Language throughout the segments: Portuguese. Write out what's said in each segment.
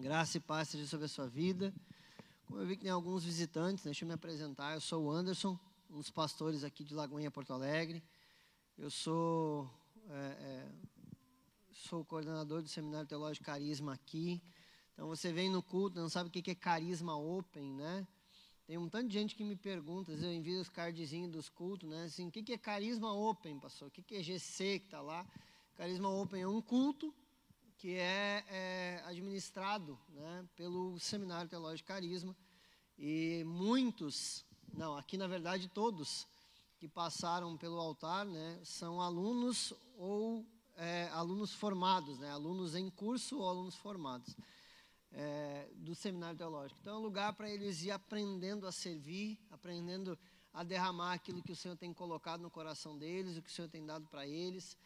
Graça e paz seja sobre a sua vida. Como eu vi que tem alguns visitantes, deixa eu me apresentar. Eu sou o Anderson, um dos pastores aqui de Lagoinha, Porto Alegre. Eu sou, é, é, sou coordenador do Seminário Teológico Carisma aqui. Então você vem no culto, não sabe o que é carisma open, né? Tem um tanto de gente que me pergunta, às vezes eu envio os cardzinhos dos cultos, né? Assim, o que é carisma open, pastor? O que é GC que está lá? Carisma open é um culto que é, é administrado né, pelo Seminário Teológico Carisma. E muitos, não, aqui na verdade todos, que passaram pelo altar né, são alunos ou é, alunos formados, né, alunos em curso ou alunos formados é, do Seminário Teológico. Então é um lugar para eles ir aprendendo a servir, aprendendo a derramar aquilo que o Senhor tem colocado no coração deles, o que o Senhor tem dado para eles.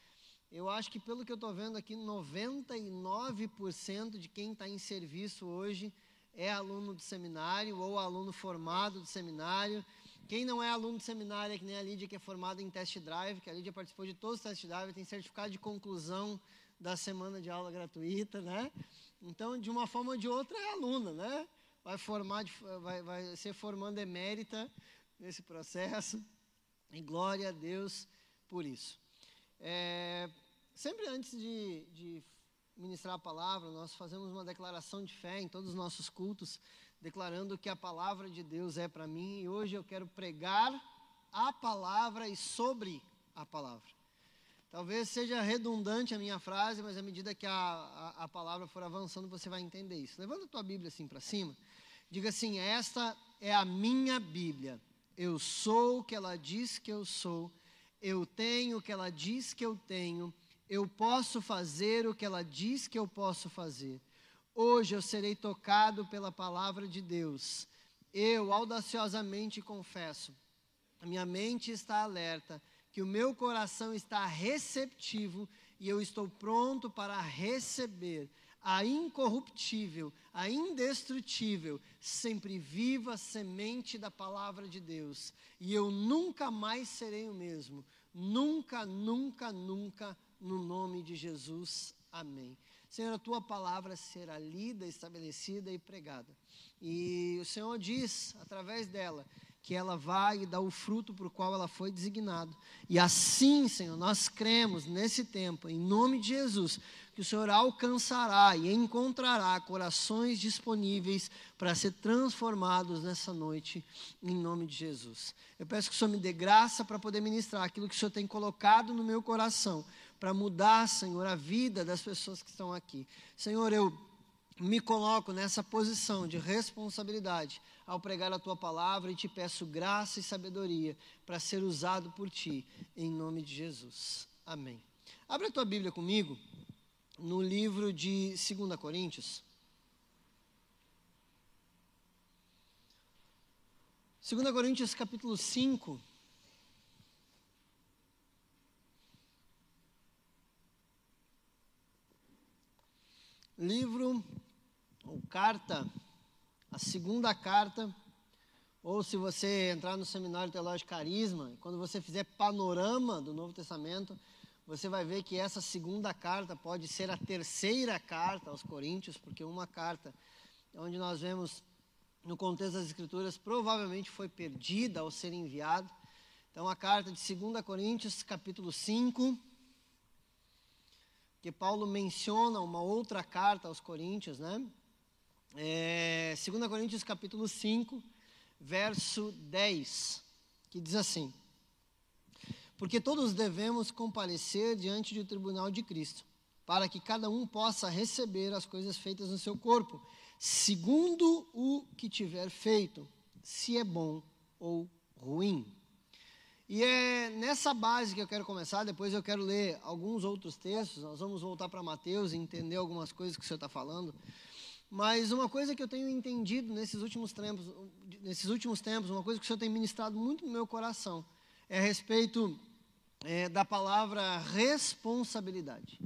Eu acho que, pelo que eu estou vendo aqui, 99% de quem está em serviço hoje é aluno do seminário ou aluno formado do seminário. Quem não é aluno do seminário é que nem a Lídia, que é formada em test drive, que a Lídia participou de todos os test drive, tem certificado de conclusão da semana de aula gratuita, né? Então, de uma forma ou de outra, é aluna, né? Vai, formar, vai, vai ser formando emérita nesse processo. E glória a Deus por isso. É, Sempre antes de, de ministrar a palavra, nós fazemos uma declaração de fé em todos os nossos cultos, declarando que a palavra de Deus é para mim e hoje eu quero pregar a palavra e sobre a palavra. Talvez seja redundante a minha frase, mas à medida que a, a, a palavra for avançando, você vai entender isso. Levanta a tua Bíblia assim para cima. Diga assim: Esta é a minha Bíblia. Eu sou o que ela diz que eu sou. Eu tenho o que ela diz que eu tenho eu posso fazer o que ela diz que eu posso fazer. Hoje eu serei tocado pela palavra de Deus. Eu audaciosamente confesso, a minha mente está alerta, que o meu coração está receptivo e eu estou pronto para receber a incorruptível, a indestrutível, sempre viva semente da palavra de Deus. E eu nunca mais serei o mesmo. Nunca, nunca, nunca no nome de Jesus. Amém. Senhor, a tua palavra será lida, estabelecida e pregada. E o Senhor diz, através dela, que ela vai dar o fruto para o qual ela foi designada. E assim, Senhor, nós cremos nesse tempo, em nome de Jesus, que o Senhor alcançará e encontrará corações disponíveis para ser transformados nessa noite, em nome de Jesus. Eu peço que o Senhor me dê graça para poder ministrar aquilo que o Senhor tem colocado no meu coração para mudar, Senhor, a vida das pessoas que estão aqui. Senhor, eu me coloco nessa posição de responsabilidade ao pregar a tua palavra e te peço graça e sabedoria para ser usado por ti, em nome de Jesus. Amém. Abre a tua Bíblia comigo no livro de 2 Coríntios. 2 Coríntios capítulo 5. Livro ou carta, a segunda carta, ou se você entrar no seminário teológico Carisma, quando você fizer panorama do Novo Testamento, você vai ver que essa segunda carta pode ser a terceira carta aos Coríntios, porque uma carta onde nós vemos no contexto das Escrituras provavelmente foi perdida ao ser enviado. Então a carta de 2 Coríntios, capítulo 5, que Paulo menciona uma outra carta aos Coríntios, né? É, 2 Coríntios capítulo 5, verso 10, que diz assim: Porque todos devemos comparecer diante do tribunal de Cristo, para que cada um possa receber as coisas feitas no seu corpo, segundo o que tiver feito, se é bom ou ruim. E é nessa base que eu quero começar, depois eu quero ler alguns outros textos, nós vamos voltar para Mateus e entender algumas coisas que o senhor está falando. Mas uma coisa que eu tenho entendido nesses últimos tempos, nesses últimos tempos, uma coisa que o senhor tem ministrado muito no meu coração, é a respeito é, da palavra responsabilidade.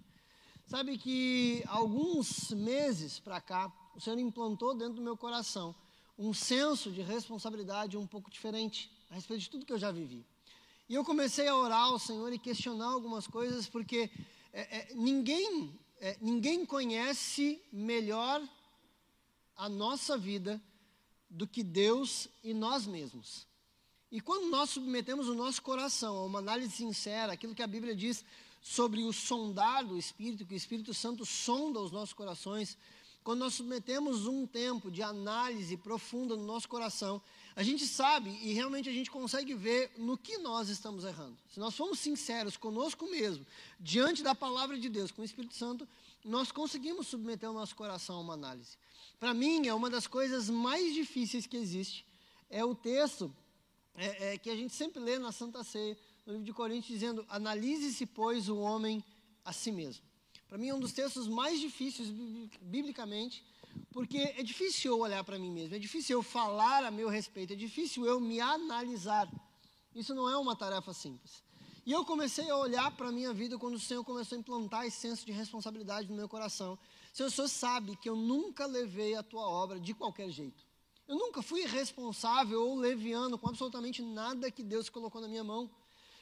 Sabe que alguns meses para cá, o Senhor implantou dentro do meu coração um senso de responsabilidade um pouco diferente a respeito de tudo que eu já vivi. E eu comecei a orar ao Senhor e questionar algumas coisas, porque é, é, ninguém, é, ninguém conhece melhor a nossa vida do que Deus e nós mesmos. E quando nós submetemos o nosso coração a uma análise sincera, aquilo que a Bíblia diz sobre o sondar do Espírito, que o Espírito Santo sonda os nossos corações, quando nós submetemos um tempo de análise profunda no nosso coração, a gente sabe e realmente a gente consegue ver no que nós estamos errando. Se nós formos sinceros conosco mesmo, diante da palavra de Deus, com o Espírito Santo, nós conseguimos submeter o nosso coração a uma análise. Para mim, é uma das coisas mais difíceis que existe, é o texto é, é, que a gente sempre lê na Santa Ceia, no livro de Coríntios, dizendo: Analise-se, pois, o homem a si mesmo. Para mim, é um dos textos mais difíceis biblicamente, porque é difícil eu olhar para mim mesmo, é difícil eu falar a meu respeito, é difícil eu me analisar. Isso não é uma tarefa simples. E eu comecei a olhar para a minha vida quando o Senhor começou a implantar esse senso de responsabilidade no meu coração. Senhor, o Senhor sabe que eu nunca levei a tua obra de qualquer jeito. Eu nunca fui responsável ou leviano com absolutamente nada que Deus colocou na minha mão.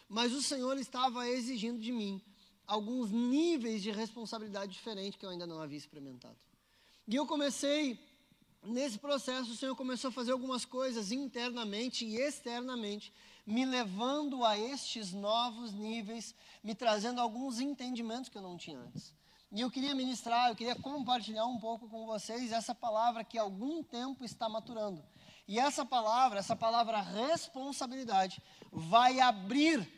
Mas o Senhor estava exigindo de mim alguns níveis de responsabilidade diferentes que eu ainda não havia experimentado. E eu comecei, nesse processo, o Senhor começou a fazer algumas coisas internamente e externamente, me levando a estes novos níveis, me trazendo alguns entendimentos que eu não tinha antes. E eu queria ministrar, eu queria compartilhar um pouco com vocês essa palavra que algum tempo está maturando. E essa palavra, essa palavra responsabilidade, vai abrir,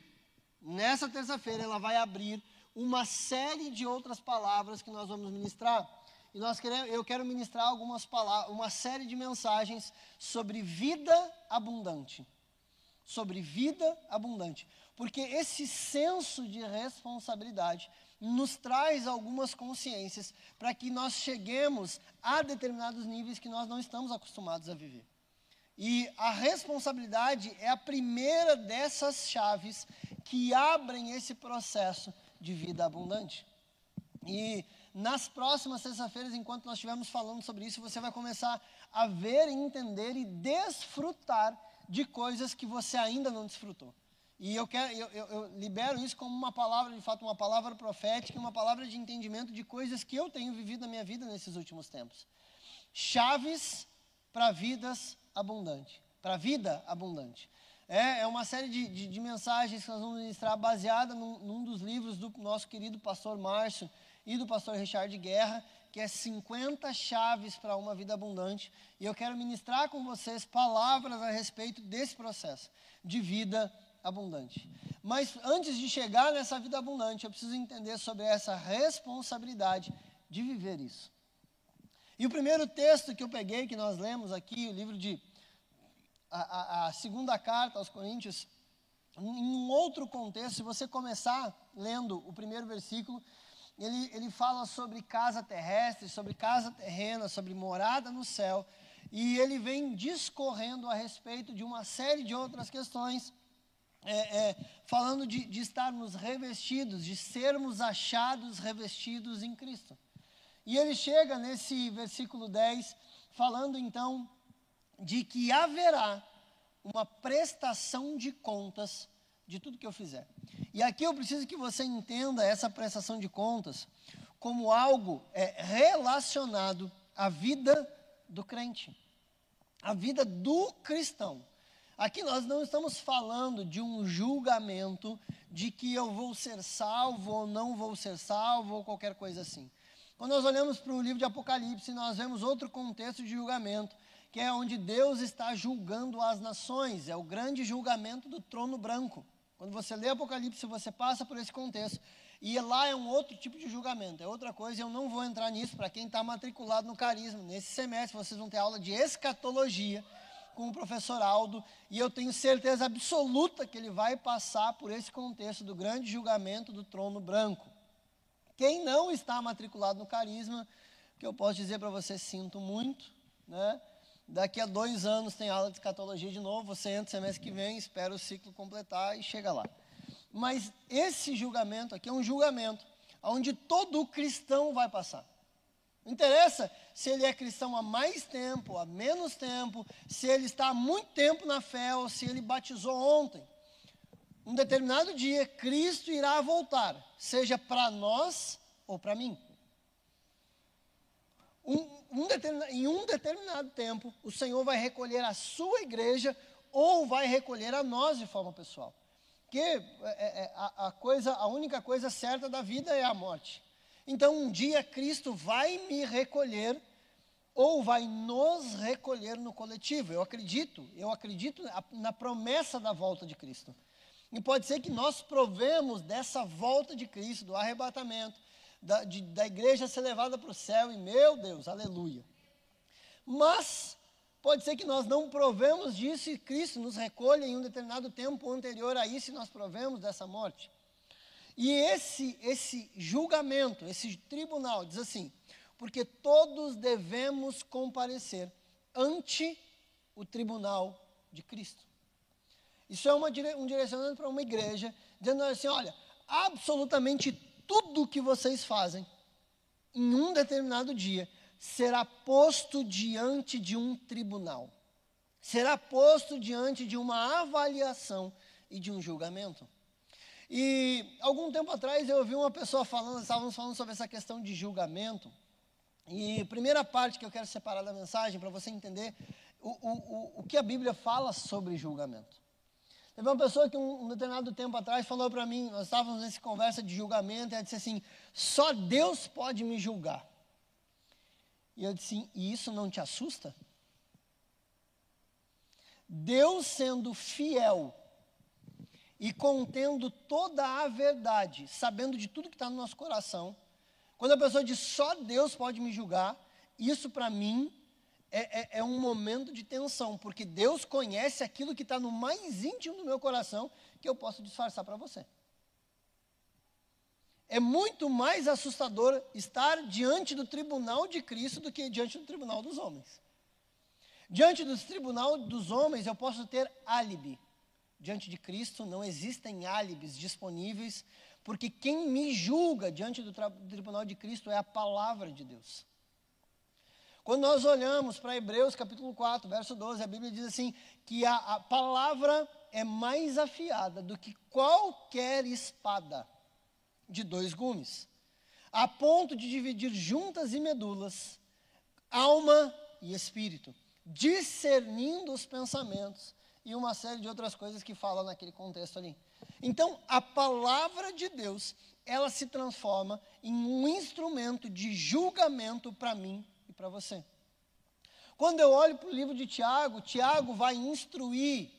nessa terça-feira, ela vai abrir uma série de outras palavras que nós vamos ministrar. E nós queremos, eu quero ministrar algumas palavras, uma série de mensagens sobre vida abundante. Sobre vida abundante. Porque esse senso de responsabilidade nos traz algumas consciências para que nós cheguemos a determinados níveis que nós não estamos acostumados a viver. E a responsabilidade é a primeira dessas chaves que abrem esse processo de vida abundante. E nas próximas sextas-feiras, enquanto nós estivermos falando sobre isso, você vai começar a ver, entender e desfrutar de coisas que você ainda não desfrutou. E eu, quero, eu, eu, eu, libero isso como uma palavra, de fato, uma palavra profética, uma palavra de entendimento de coisas que eu tenho vivido na minha vida nesses últimos tempos. Chaves para vidas abundantes, para vida abundante. É, é uma série de, de, de, mensagens que nós vamos ministrar baseada num, num, dos livros do nosso querido pastor Márcio e do pastor Richard Guerra, que é 50 chaves para uma vida abundante. E eu quero ministrar com vocês palavras a respeito desse processo de vida abundante. Mas antes de chegar nessa vida abundante, eu preciso entender sobre essa responsabilidade de viver isso. E o primeiro texto que eu peguei, que nós lemos aqui, o livro de a, a, a segunda carta aos Coríntios, em um outro contexto, se você começar lendo o primeiro versículo, ele, ele fala sobre casa terrestre, sobre casa terrena, sobre morada no céu, e ele vem discorrendo a respeito de uma série de outras questões, é, é, falando de, de estarmos revestidos, de sermos achados revestidos em Cristo. E ele chega nesse versículo 10, falando então de que haverá uma prestação de contas de tudo que eu fizer. E aqui eu preciso que você entenda essa prestação de contas como algo é, relacionado à vida do crente, à vida do cristão. Aqui nós não estamos falando de um julgamento de que eu vou ser salvo ou não vou ser salvo ou qualquer coisa assim. Quando nós olhamos para o livro de Apocalipse, nós vemos outro contexto de julgamento que é onde Deus está julgando as nações, é o grande julgamento do trono branco. Quando você lê Apocalipse, você passa por esse contexto. E lá é um outro tipo de julgamento, é outra coisa, eu não vou entrar nisso para quem está matriculado no carisma. Nesse semestre vocês vão ter aula de escatologia com o professor Aldo, e eu tenho certeza absoluta que ele vai passar por esse contexto do grande julgamento do trono branco. Quem não está matriculado no carisma, que eu posso dizer para você, sinto muito, né? Daqui a dois anos tem aula de escatologia de novo, você entra semestre que vem, espera o ciclo completar e chega lá. Mas esse julgamento aqui é um julgamento onde todo cristão vai passar. Não interessa se ele é cristão há mais tempo, há menos tempo, se ele está há muito tempo na fé ou se ele batizou ontem. Um determinado dia, Cristo irá voltar, seja para nós ou para mim um, um, em um determinado tempo, o Senhor vai recolher a sua igreja ou vai recolher a nós de forma pessoal. Porque é, é, é, a, a, coisa, a única coisa certa da vida é a morte. Então, um dia Cristo vai me recolher ou vai nos recolher no coletivo. Eu acredito, eu acredito na promessa da volta de Cristo. E pode ser que nós provemos dessa volta de Cristo, do arrebatamento, da, de, da igreja ser levada para o céu, e meu Deus, aleluia. Mas pode ser que nós não provemos disso e Cristo nos recolha em um determinado tempo anterior a isso e nós provemos dessa morte. E esse, esse julgamento, esse tribunal, diz assim: porque todos devemos comparecer ante o tribunal de Cristo. Isso é uma, um direcionamento para uma igreja, dizendo assim: olha, absolutamente tudo que vocês fazem em um determinado dia será posto diante de um tribunal, será posto diante de uma avaliação e de um julgamento. E algum tempo atrás eu ouvi uma pessoa falando, estávamos falando sobre essa questão de julgamento. E a primeira parte que eu quero separar da mensagem para você entender o, o, o, o que a Bíblia fala sobre julgamento. Teve uma pessoa que um, determinado tempo atrás falou para mim, nós estávamos nessa conversa de julgamento, e ela disse assim: só Deus pode me julgar. E eu disse: e isso não te assusta? Deus sendo fiel e contendo toda a verdade, sabendo de tudo que está no nosso coração, quando a pessoa diz só Deus pode me julgar, isso para mim é, é, é, um momento de tensão, porque Deus conhece aquilo que está no mais íntimo do meu coração que eu posso disfarçar para você. É muito mais assustador estar diante do tribunal de Cristo do que diante do tribunal dos homens. Diante do tribunal dos homens eu posso ter álibi. Diante de Cristo não existem álibis disponíveis, porque quem me julga diante do, do tribunal de Cristo é a palavra de Deus. Quando nós olhamos para Hebreus capítulo 4, verso 12, a Bíblia diz assim: que a, a palavra é mais afiada do que qualquer espada de dois gumes, a ponto de dividir juntas e medulas, alma e espírito, discernindo os pensamentos e uma série de outras coisas que falam naquele contexto ali. Então, a palavra de Deus, ela se transforma em um instrumento de julgamento para mim para você. Quando eu olho para o livro de Tiago, Tiago vai instruir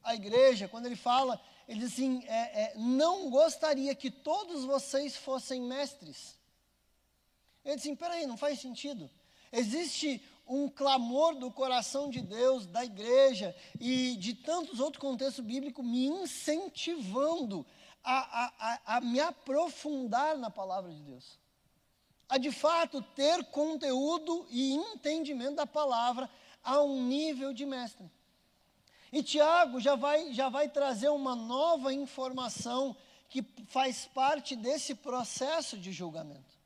a igreja, quando ele fala, ele diz assim: é, é, não gostaria que todos vocês fossem mestres. Ele diz assim: peraí, não faz sentido. Existe um clamor do coração de Deus, da igreja e de tantos outros contextos bíblicos me incentivando a, a, a, a me aprofundar na palavra de Deus a de fato ter conteúdo e entendimento da palavra a um nível de mestre. E Tiago já vai, já vai trazer uma nova informação que faz parte desse processo de julgamento.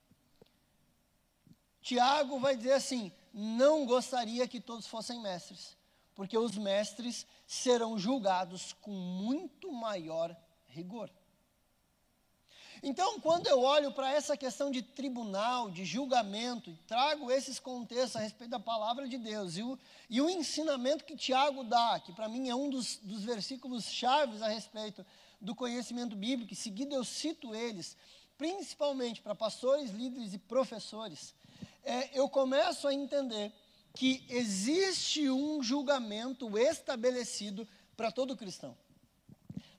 Tiago vai dizer assim: não gostaria que todos fossem mestres, porque os mestres serão julgados com muito maior rigor. Então, quando eu olho para essa questão de tribunal, de julgamento, e trago esses contextos a respeito da palavra de Deus e o, e o ensinamento que Tiago dá, que para mim é um dos, dos versículos chaves a respeito do conhecimento bíblico, e seguido eu cito eles, principalmente para pastores, líderes e professores, é, eu começo a entender que existe um julgamento estabelecido para todo cristão.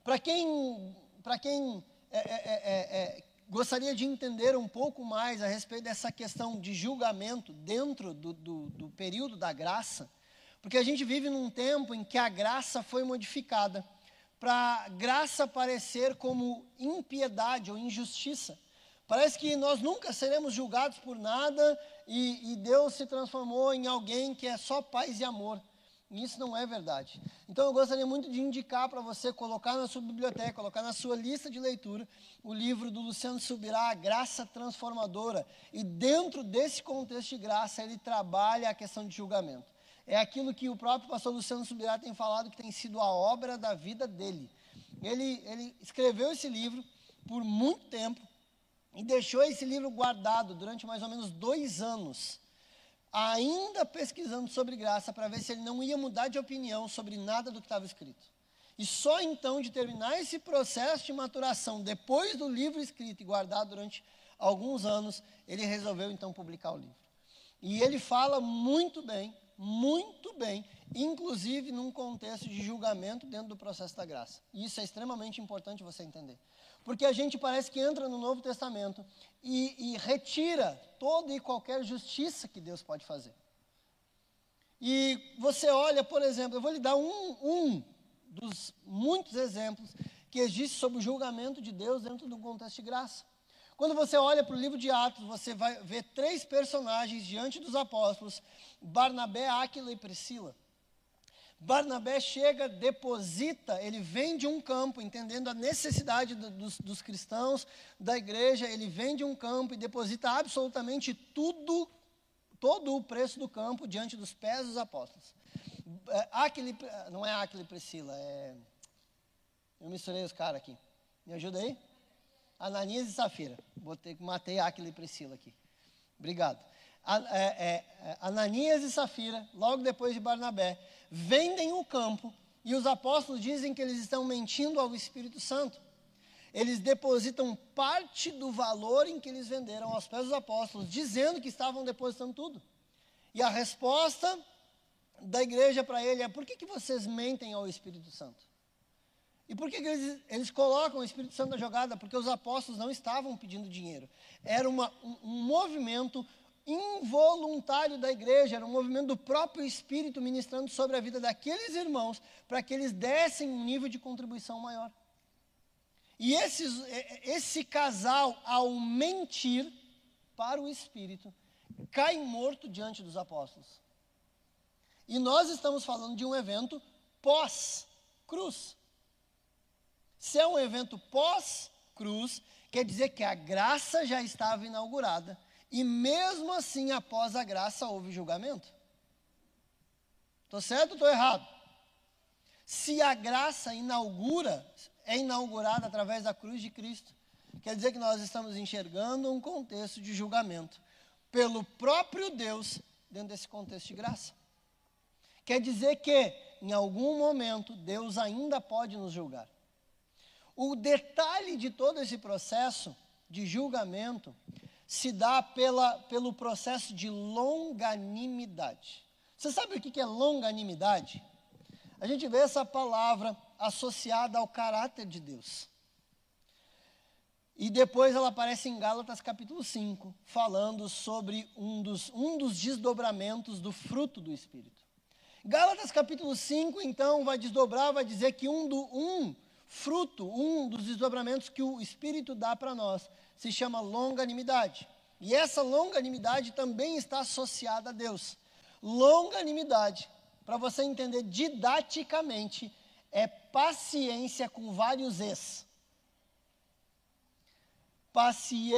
Para quem, para quem é é, é, é, é, gostaria de entender um pouco mais a respeito dessa questão de julgamento dentro do, do, do período da graça, porque a gente vive num tempo em que a graça foi modificada para graça parecer como impiedade ou injustiça. Parece que nós nunca seremos julgados por nada e, e Deus se transformou em alguém que é só paz e amor. E isso não é verdade. Então eu gostaria muito de indicar para você colocar na sua biblioteca, colocar na sua lista de leitura o livro do Luciano Subirá, Graça Transformadora. E dentro desse contexto de graça, ele trabalha a questão de julgamento. É aquilo que o próprio pastor Luciano Subirá tem falado que tem sido a obra da vida dele. Ele, ele escreveu esse livro por muito tempo e deixou esse livro guardado durante mais ou menos dois anos ainda pesquisando sobre graça para ver se ele não ia mudar de opinião sobre nada do que estava escrito. E só então de terminar esse processo de maturação, depois do livro escrito e guardado durante alguns anos, ele resolveu então publicar o livro. E ele fala muito bem, muito bem, inclusive num contexto de julgamento dentro do processo da graça. E isso é extremamente importante você entender. Porque a gente parece que entra no Novo Testamento e, e retira toda e qualquer justiça que Deus pode fazer. E você olha, por exemplo, eu vou lhe dar um, um dos muitos exemplos que existe sobre o julgamento de Deus dentro do contexto de graça. Quando você olha para o livro de Atos, você vai ver três personagens diante dos apóstolos: Barnabé, Áquila e Priscila. Barnabé chega, deposita, ele vem de um campo, entendendo a necessidade do, dos, dos cristãos, da igreja, ele vem de um campo e deposita absolutamente tudo, todo o preço do campo diante dos pés dos apóstolos. É, Aquile, não é Aquile Priscila, é. Eu misturei os caras aqui. Me ajuda aí? Ananias e Safira. Botei, matei Aquile e Priscila aqui. Obrigado. É, é, é, Ananias e Safira, logo depois de Barnabé, vendem o campo e os apóstolos dizem que eles estão mentindo ao Espírito Santo. Eles depositam parte do valor em que eles venderam aos pés dos apóstolos, dizendo que estavam depositando tudo. E a resposta da igreja para ele é: por que, que vocês mentem ao Espírito Santo? E por que, que eles, eles, colocam o Espírito Santo na jogada? Porque os apóstolos não estavam pedindo dinheiro. Era uma, um, um movimento involuntário da igreja, era um movimento do próprio Espírito ministrando sobre a vida daqueles irmãos, para que eles dessem um nível de contribuição maior. E esses, esse casal, ao mentir para o Espírito, cai morto diante dos apóstolos. E nós estamos falando de um evento pós-cruz. Se é um evento pós-cruz, quer dizer que a graça já estava inaugurada. E mesmo assim, após a graça, houve julgamento. Estou certo ou estou errado? Se a graça inaugura, é inaugurada através da cruz de Cristo, quer dizer que nós estamos enxergando um contexto de julgamento pelo próprio Deus dentro desse contexto de graça. Quer dizer que, em algum momento, Deus ainda pode nos julgar. O detalhe de todo esse processo de julgamento se dá pela, pelo processo de longanimidade. Você sabe o que é longanimidade? A gente vê essa palavra associada ao caráter de Deus. E depois ela aparece em Gálatas capítulo 5, falando sobre um dos, um dos desdobramentos do fruto do Espírito. Gálatas capítulo 5, então, vai desdobrar, vai dizer que um, do, um fruto, um dos desdobramentos que o Espírito dá para nós, se chama longanimidade. E essa longanimidade também está associada a Deus. Longanimidade, para você entender didaticamente, é paciência com vários es. Paciência.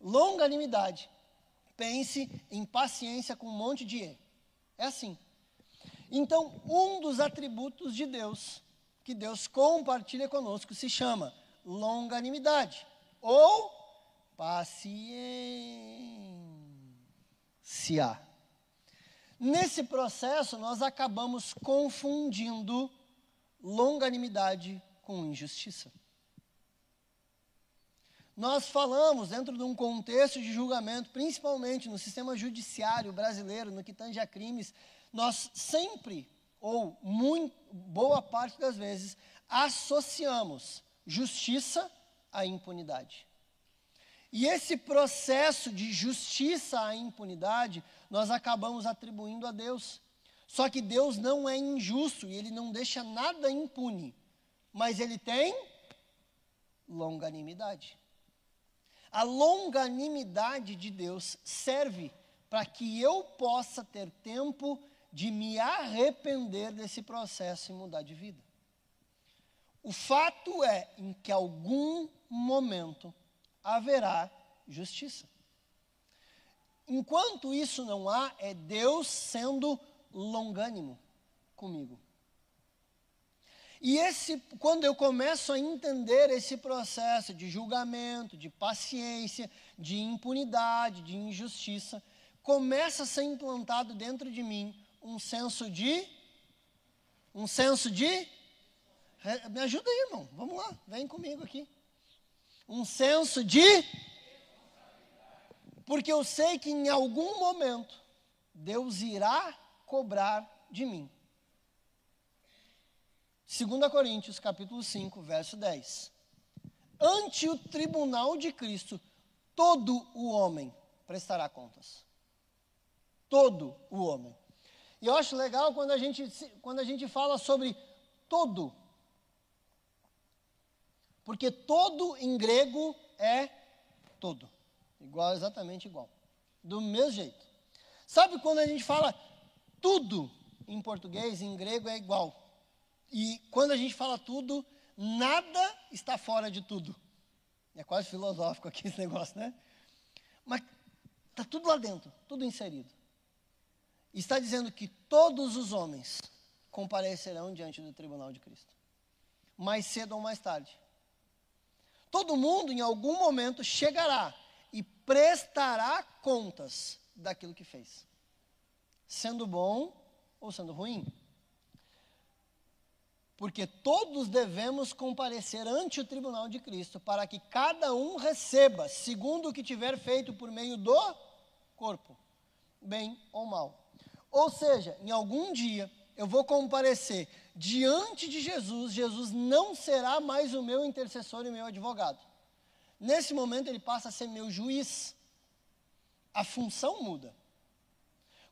Longanimidade pense em paciência com um monte de E. É assim. Então, um dos atributos de Deus, que Deus compartilha conosco, se chama longanimidade ou paciência. Nesse processo, nós acabamos confundindo longanimidade com injustiça. Nós falamos dentro de um contexto de julgamento, principalmente no sistema judiciário brasileiro, no que tange a crimes, nós sempre, ou muito, boa parte das vezes, associamos justiça à impunidade. E esse processo de justiça à impunidade, nós acabamos atribuindo a Deus. Só que Deus não é injusto e ele não deixa nada impune, mas ele tem longanimidade. A longanimidade de Deus serve para que eu possa ter tempo de me arrepender desse processo e mudar de vida. O fato é em que algum momento haverá justiça. Enquanto isso não há, é Deus sendo longânimo comigo. E esse, quando eu começo a entender esse processo de julgamento, de paciência, de impunidade, de injustiça, começa a ser implantado dentro de mim um senso de um senso de me ajuda aí, irmão. Vamos lá, vem comigo aqui. Um senso de porque eu sei que em algum momento Deus irá cobrar de mim. 2 Coríntios, capítulo 5, verso 10. Ante o tribunal de Cristo, todo o homem prestará contas. Todo o homem. E eu acho legal quando a gente, quando a gente fala sobre todo. Porque todo em grego é todo. Igual, exatamente igual. Do mesmo jeito. Sabe quando a gente fala tudo em português, em grego é igual. E quando a gente fala tudo, nada está fora de tudo. É quase filosófico aqui esse negócio, né? Mas está tudo lá dentro, tudo inserido. Está dizendo que todos os homens comparecerão diante do tribunal de Cristo. Mais cedo ou mais tarde. Todo mundo, em algum momento, chegará e prestará contas daquilo que fez, sendo bom ou sendo ruim. Porque todos devemos comparecer ante o tribunal de Cristo, para que cada um receba, segundo o que tiver feito por meio do corpo, bem ou mal. Ou seja, em algum dia eu vou comparecer diante de Jesus, Jesus não será mais o meu intercessor e meu advogado. Nesse momento ele passa a ser meu juiz. A função muda.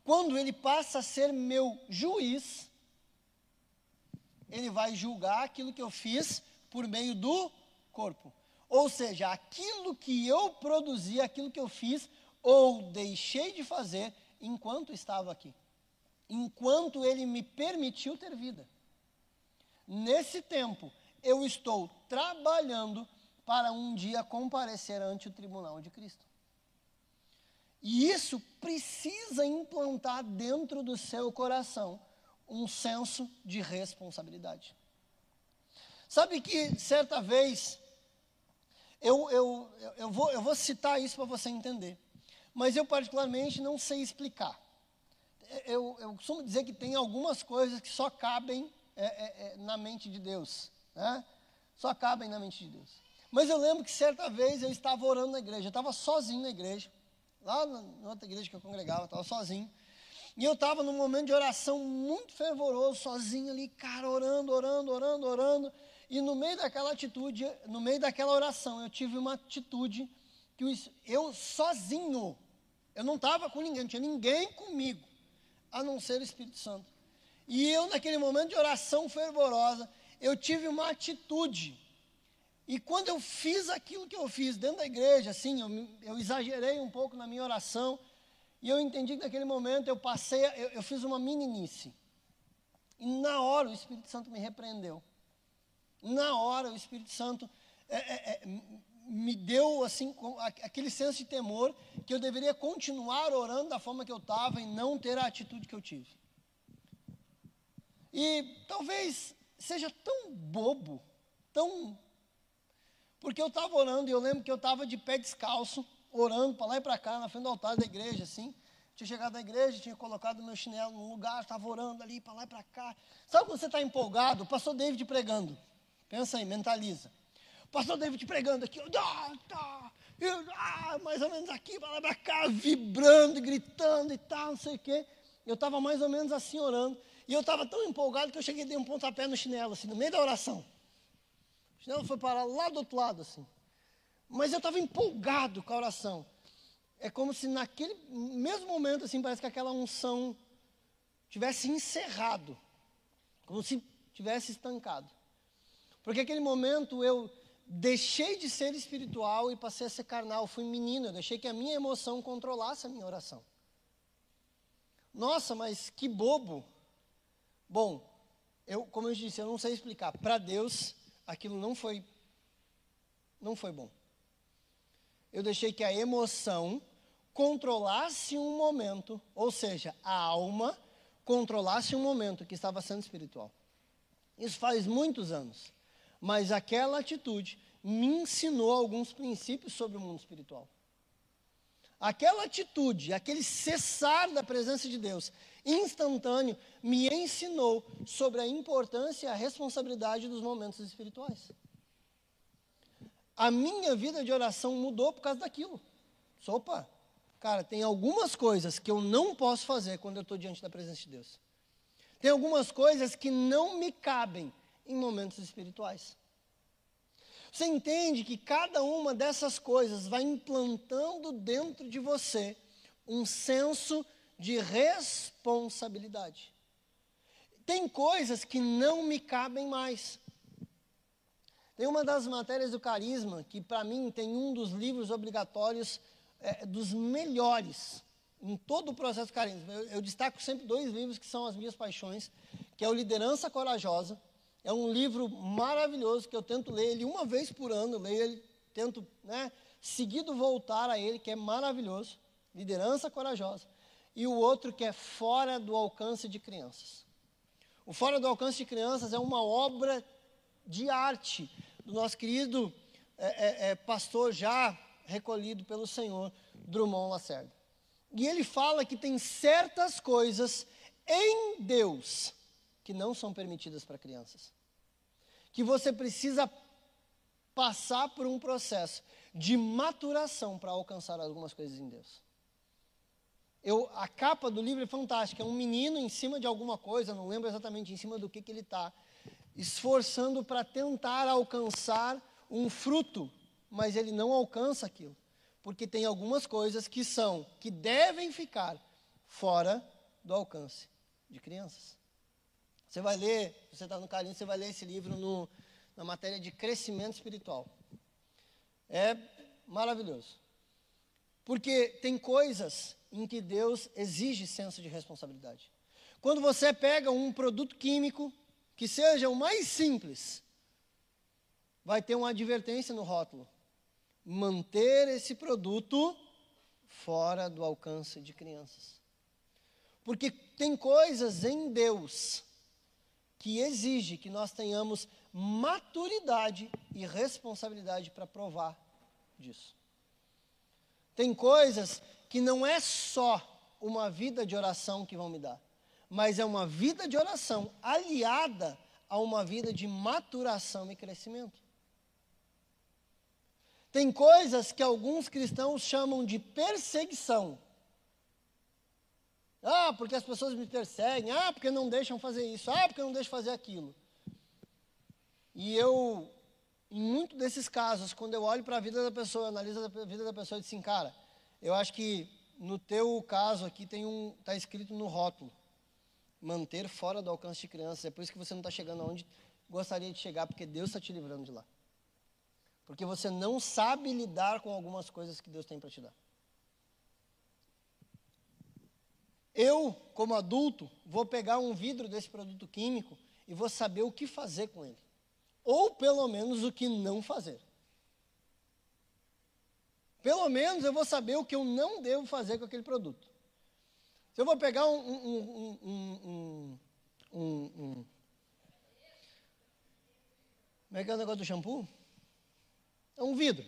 Quando ele passa a ser meu juiz, ele vai julgar aquilo que eu fiz por meio do corpo. Ou seja, aquilo que eu produzi, aquilo que eu fiz ou deixei de fazer enquanto estava aqui. Enquanto ele me permitiu ter vida. Nesse tempo, eu estou trabalhando para um dia comparecer ante o tribunal de Cristo. E isso precisa implantar dentro do seu coração um senso de responsabilidade. Sabe que certa vez, eu, eu, eu, vou, eu vou citar isso para você entender, mas eu particularmente não sei explicar. Eu, eu costumo dizer que tem algumas coisas que só cabem é, é, é, na mente de Deus, né? só cabem na mente de Deus. Mas eu lembro que certa vez eu estava orando na igreja, eu estava sozinho na igreja, lá na, outra igreja que eu congregava, estava sozinho. E eu estava num momento de oração muito fervoroso, sozinho ali, cara, orando, orando, orando, orando. E no meio daquela atitude, no meio daquela oração, eu tive uma atitude que eu sozinho, eu não estava com ninguém, não tinha ninguém comigo, a não ser o Espírito Santo. E eu, naquele momento de oração fervorosa, eu tive uma atitude. E quando eu fiz aquilo que eu fiz dentro da igreja, assim, eu, eu exagerei um pouco na minha oração, e eu entendi que naquele momento eu passei, eu, eu fiz uma meninice. E na hora o Espírito Santo me repreendeu. Na hora o Espírito Santo é, é, é, me deu assim aquele senso de temor que eu deveria continuar orando da forma que eu estava e não ter a atitude que eu tive. E talvez seja tão bobo, tão. Porque eu estava orando e eu lembro que eu estava de pé descalço orando para lá e para cá, na frente do altar da igreja, assim. Tinha chegado da igreja, tinha colocado meu chinelo num lugar, estava orando ali, para lá e para cá. Sabe quando você está empolgado? O pastor David pregando. Pensa aí, mentaliza. Pastor David pregando aqui, ah, tá, eu, ah, mais ou menos aqui, lá para cá, vibrando, gritando e tal, não sei o quê. Eu estava mais ou menos assim orando. E eu estava tão empolgado que eu cheguei e dei um pontapé no chinelo, assim, no meio da oração. O chinelo foi parar lá do outro lado, assim. Mas eu estava empolgado com a oração. É como se naquele mesmo momento, assim, parece que aquela unção tivesse encerrado. Como se tivesse estancado. Porque aquele momento eu deixei de ser espiritual e passei a ser carnal. Fui menino, eu deixei que a minha emoção controlasse a minha oração. Nossa, mas que bobo. Bom, eu, como eu disse, eu não sei explicar. Para Deus, aquilo não foi, não foi bom eu deixei que a emoção controlasse um momento, ou seja, a alma controlasse um momento que estava sendo espiritual. Isso faz muitos anos. Mas aquela atitude me ensinou alguns princípios sobre o mundo espiritual. Aquela atitude, aquele cessar da presença de Deus, instantâneo, me ensinou sobre a importância e a responsabilidade dos momentos espirituais. A minha vida de oração mudou por causa daquilo. Opa, cara, tem algumas coisas que eu não posso fazer quando eu estou diante da presença de Deus. Tem algumas coisas que não me cabem em momentos espirituais. Você entende que cada uma dessas coisas vai implantando dentro de você um senso de responsabilidade. Tem coisas que não me cabem mais. Tem uma das matérias do carisma que, para mim, tem um dos livros obrigatórios é, dos melhores em todo o processo carisma. Eu, eu destaco sempre dois livros que são as minhas paixões, que é o Liderança Corajosa é um livro maravilhoso que eu tento ler ele uma vez por ano, leio ele, tento, né, seguido voltar a ele, que é maravilhoso. Liderança corajosa. E o outro que é Fora do Alcance de Crianças. O Fora do Alcance de Crianças é uma obra de arte do nosso querido é, é, é, pastor já recolhido pelo Senhor, Drummond Lacerda. E ele fala que tem certas coisas em Deus que não são permitidas para crianças que você precisa passar por um processo de maturação para alcançar algumas coisas em Deus. Eu, a capa do livro é fantástica, é um menino em cima de alguma coisa, não lembro exatamente em cima do que, que ele está, esforçando para tentar alcançar um fruto, mas ele não alcança aquilo, porque tem algumas coisas que são, que devem ficar fora do alcance de crianças. Você vai ler, você está no carinho, você vai ler esse livro no, na matéria de crescimento espiritual. É maravilhoso. Porque tem coisas em que Deus exige senso de responsabilidade. Quando você pega um produto químico, que seja o mais simples, vai ter uma advertência no rótulo. Manter esse produto fora do alcance de crianças. Porque tem coisas em Deus que exige que nós tenhamos maturidade e responsabilidade para provar disso. Tem coisas que não é só uma vida de oração que vão me dar, mas é uma vida de oração aliada a uma vida de maturação e crescimento. Tem coisas que alguns cristãos chamam de perseguição ah, porque as pessoas me perseguem. Ah, porque não deixam fazer isso. Ah, porque não deixam fazer aquilo. E eu, em muito desses casos, quando eu olho para a vida da pessoa, analiso a vida da pessoa e digo assim, cara, eu acho que no teu caso aqui tem um, está escrito no rótulo, manter fora do alcance de crianças. É por isso que você não está chegando aonde gostaria de chegar, porque Deus está te livrando de lá. Porque você não sabe lidar com algumas coisas que Deus tem para te dar. Eu, como adulto, vou pegar um vidro desse produto químico e vou saber o que fazer com ele. Ou pelo menos o que não fazer. Pelo menos eu vou saber o que eu não devo fazer com aquele produto. Se eu vou pegar um. um, um, um como é que é o negócio do shampoo? É um vidro.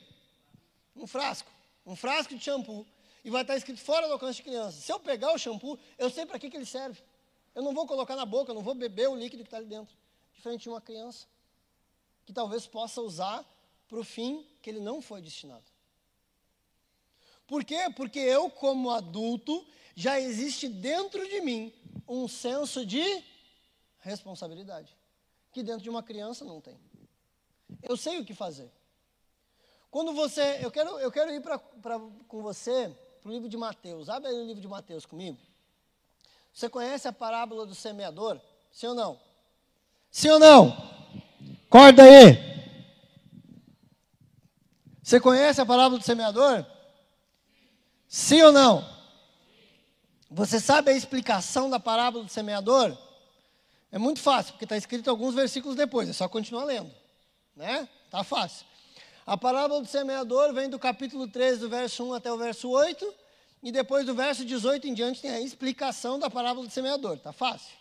Um frasco. Um frasco de shampoo e vai estar escrito fora do alcance de criança. Se eu pegar o shampoo, eu sei para que, que ele serve. Eu não vou colocar na boca, eu não vou beber o líquido que está ali dentro. Diferente de uma criança, que talvez possa usar para o fim que ele não foi destinado. Por quê? Porque eu, como adulto, já existe dentro de mim um senso de responsabilidade, que dentro de uma criança não tem. Eu sei o que fazer. Quando você, eu quero, eu quero ir pra, pra, com você para o livro de Mateus. Abre aí o livro de Mateus comigo. Você conhece a parábola do semeador? Sim ou não? Sim ou não? Acorda aí. Você conhece a parábola do semeador? Sim ou não? Você sabe a explicação da parábola do semeador? É muito fácil, porque está escrito alguns versículos depois, é só continuar lendo. Né? Tá fácil. A parábola do semeador vem do capítulo 13, do verso 1 até o verso 8, e depois do verso 18 em diante tem a explicação da parábola do semeador. Tá fácil?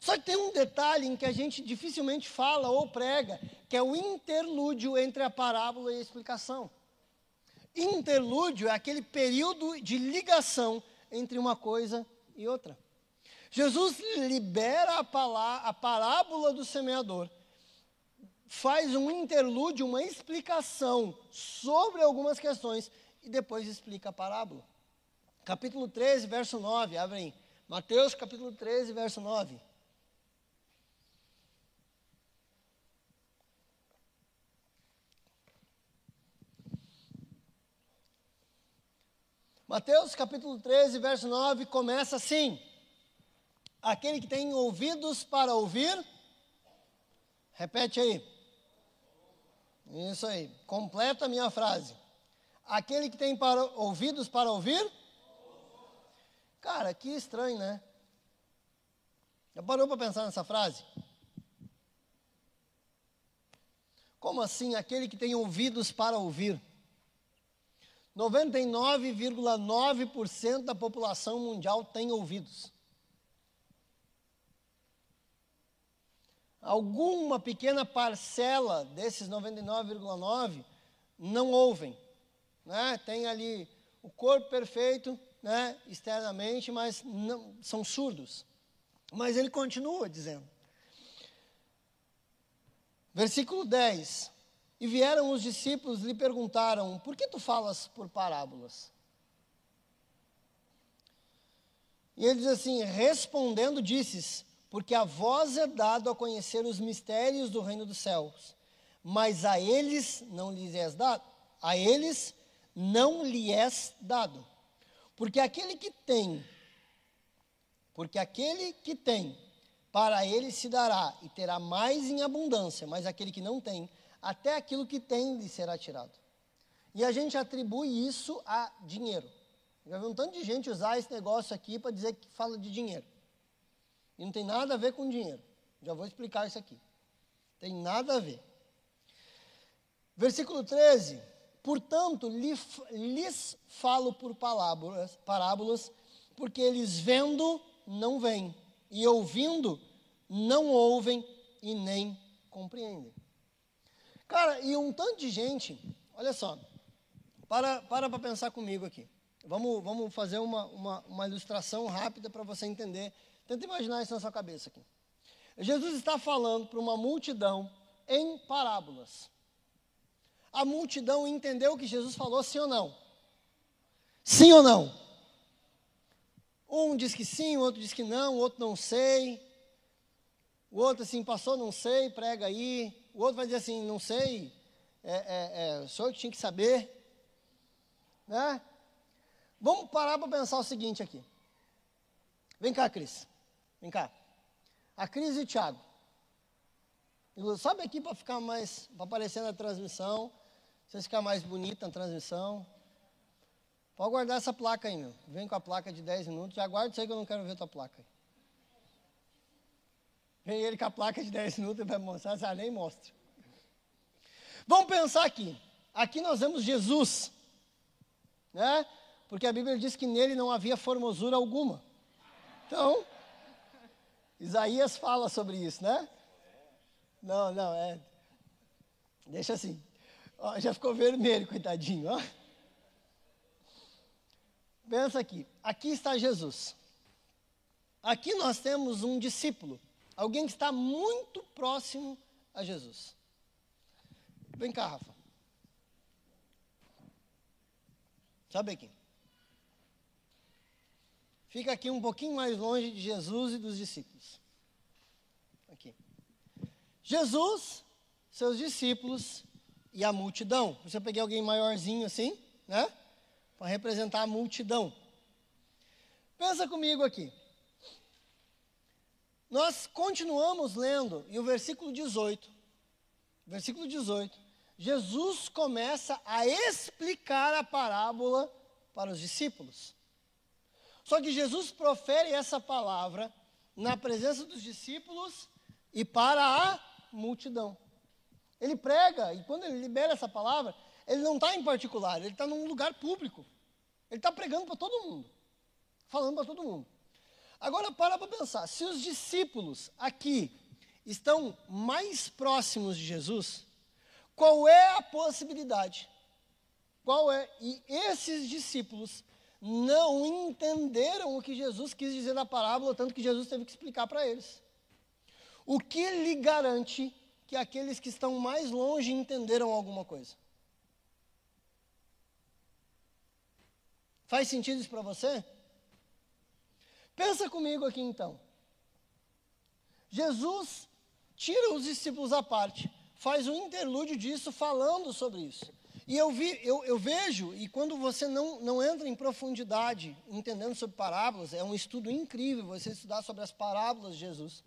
Só que tem um detalhe em que a gente dificilmente fala ou prega, que é o interlúdio entre a parábola e a explicação. Interlúdio é aquele período de ligação entre uma coisa e outra. Jesus libera a, a parábola do semeador, faz um interlúdio, uma explicação sobre algumas questões e depois explica a parábola. Capítulo 13, verso 9, abrem. Mateus capítulo 13, verso 9. Mateus capítulo 13, verso 9 começa assim: Aquele que tem ouvidos para ouvir, repete aí. Isso aí, completa a minha frase. Aquele que tem para, ouvidos para ouvir, cara, que estranho, né? Já parou para pensar nessa frase? Como assim, aquele que tem ouvidos para ouvir? 99,9% da população mundial tem ouvidos. Alguma pequena parcela desses 99,9 não ouvem, né? Tem ali o corpo perfeito, né, externamente, mas não são surdos. Mas ele continua dizendo. Versículo 10. E vieram os discípulos e lhe perguntaram: Por que tu falas por parábolas? E ele diz assim: Respondendo, disses: Porque a vós é dado a conhecer os mistérios do reino dos céus, mas a eles não lhes és dado. A eles não lhe és dado. Porque aquele que tem, porque aquele que tem, para ele se dará e terá mais em abundância, mas aquele que não tem, até aquilo que tem lhe será tirado. E a gente atribui isso a dinheiro. Já vi um tanto de gente usar esse negócio aqui para dizer que fala de dinheiro. E não tem nada a ver com dinheiro. Já vou explicar isso aqui. Tem nada a ver. Versículo 13. Portanto, lhes falo por parábolas, parábolas, porque eles vendo não veem, e ouvindo não ouvem e nem compreendem. Cara, e um tanto de gente, olha só, para para para pensar comigo aqui. Vamos, vamos fazer uma, uma, uma ilustração rápida para você entender. Tenta imaginar isso na sua cabeça aqui. Jesus está falando para uma multidão em parábolas. A multidão entendeu o que Jesus falou, sim ou não? Sim ou não? Um diz que sim, o outro diz que não, o outro não sei. O outro assim, passou, não sei, prega aí. O outro vai dizer assim, não sei, é, é, é, sou eu que tinha que saber. Né? Vamos parar para pensar o seguinte aqui. Vem cá, Cris. Vem cá. A Cris e o Thiago. Sobe aqui para ficar mais, para aparecer na transmissão. Vocês ficar mais bonita na transmissão. Pode guardar essa placa aí, meu. Vem com a placa de 10 minutos. Já guarda isso aí que eu não quero ver tua placa. Aí. Vem ele com a placa de 10 minutos e vai mostrar, você nem mostra. Vamos pensar aqui. Aqui nós vemos Jesus, né? Porque a Bíblia diz que nele não havia formosura alguma. Então, Isaías fala sobre isso, né? Não, não, é. Deixa assim. Ó, já ficou vermelho, coitadinho, ó. Pensa aqui. Aqui está Jesus. Aqui nós temos um discípulo Alguém que está muito próximo a Jesus. Vem cá, Rafa. Sabe aqui. Fica aqui um pouquinho mais longe de Jesus e dos discípulos. Aqui. Jesus, seus discípulos e a multidão. Você peguei alguém maiorzinho assim, né? Para representar a multidão. Pensa comigo aqui. Nós continuamos lendo, e o versículo 18, versículo 18, Jesus começa a explicar a parábola para os discípulos. Só que Jesus profere essa palavra na presença dos discípulos e para a multidão. Ele prega, e quando ele libera essa palavra, ele não está em particular, ele está num lugar público. Ele está pregando para todo mundo, falando para todo mundo. Agora para para pensar, se os discípulos aqui estão mais próximos de Jesus, qual é a possibilidade? Qual é? E esses discípulos não entenderam o que Jesus quis dizer na parábola, tanto que Jesus teve que explicar para eles. O que lhe garante que aqueles que estão mais longe entenderam alguma coisa? Faz sentido isso para você? Pensa comigo aqui então. Jesus tira os discípulos à parte, faz um interlúdio disso falando sobre isso. E eu, vi, eu, eu, vejo, e quando você não, não entra em profundidade entendendo sobre parábolas, é um estudo incrível você estudar sobre as parábolas de Jesus.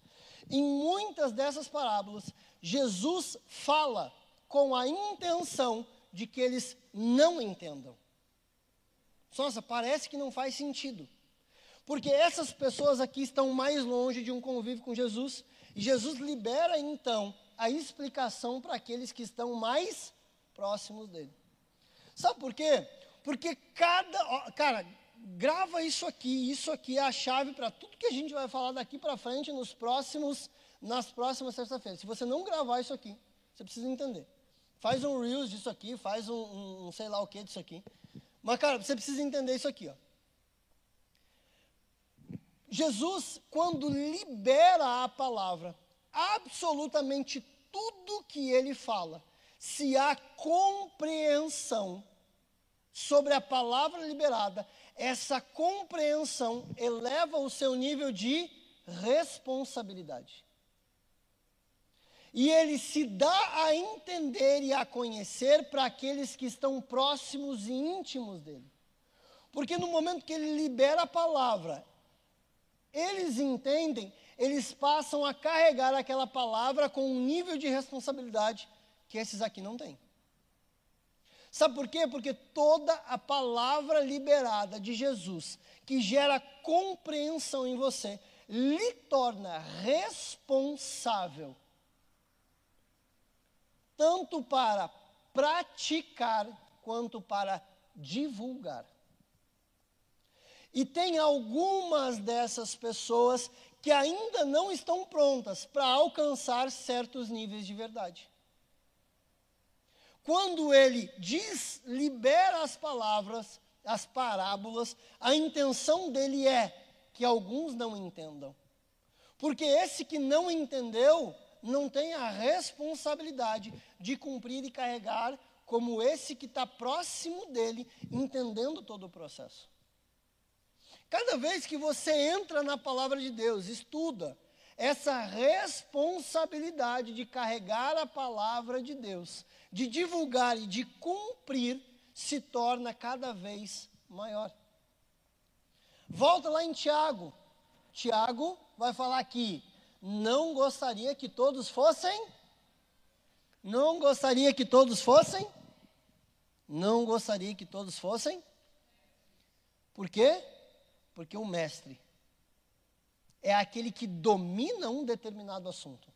Em muitas dessas parábolas, Jesus fala com a intenção de que eles não entendam. Nossa, parece que não faz sentido. Porque essas pessoas aqui estão mais longe de um convívio com Jesus, e Jesus libera então a explicação para aqueles que estão mais próximos dele. Sabe por quê? Porque cada. Cara, grava isso aqui, isso aqui é a chave para tudo que a gente vai falar daqui para frente nos próximos, nas próximas sexta-feiras. Se você não gravar isso aqui, você precisa entender. Faz um Reels disso aqui, faz um, um, um sei lá o que disso aqui. Mas, cara, você precisa entender isso aqui, ó. Jesus, quando libera a palavra, absolutamente tudo que ele fala, se há compreensão sobre a palavra liberada, essa compreensão eleva o seu nível de responsabilidade. E ele se dá a entender e a conhecer para aqueles que estão próximos e íntimos dele. Porque no momento que ele libera a palavra, eles entendem, eles passam a carregar aquela palavra com um nível de responsabilidade que esses aqui não têm. Sabe por quê? Porque toda a palavra liberada de Jesus, que gera compreensão em você, lhe torna responsável tanto para praticar quanto para divulgar. E tem algumas dessas pessoas que ainda não estão prontas para alcançar certos níveis de verdade. Quando ele diz, libera as palavras, as parábolas, a intenção dele é que alguns não entendam. Porque esse que não entendeu, não tem a responsabilidade de cumprir e carregar como esse que está próximo dele, entendendo todo o processo. Cada vez que você entra na palavra de Deus, estuda, essa responsabilidade de carregar a palavra de Deus, de divulgar e de cumprir, se torna cada vez maior. Volta lá em Tiago. Tiago vai falar aqui: não gostaria que todos fossem? Não gostaria que todos fossem? Não gostaria que todos fossem? Por quê? Porque o mestre é aquele que domina um determinado assunto.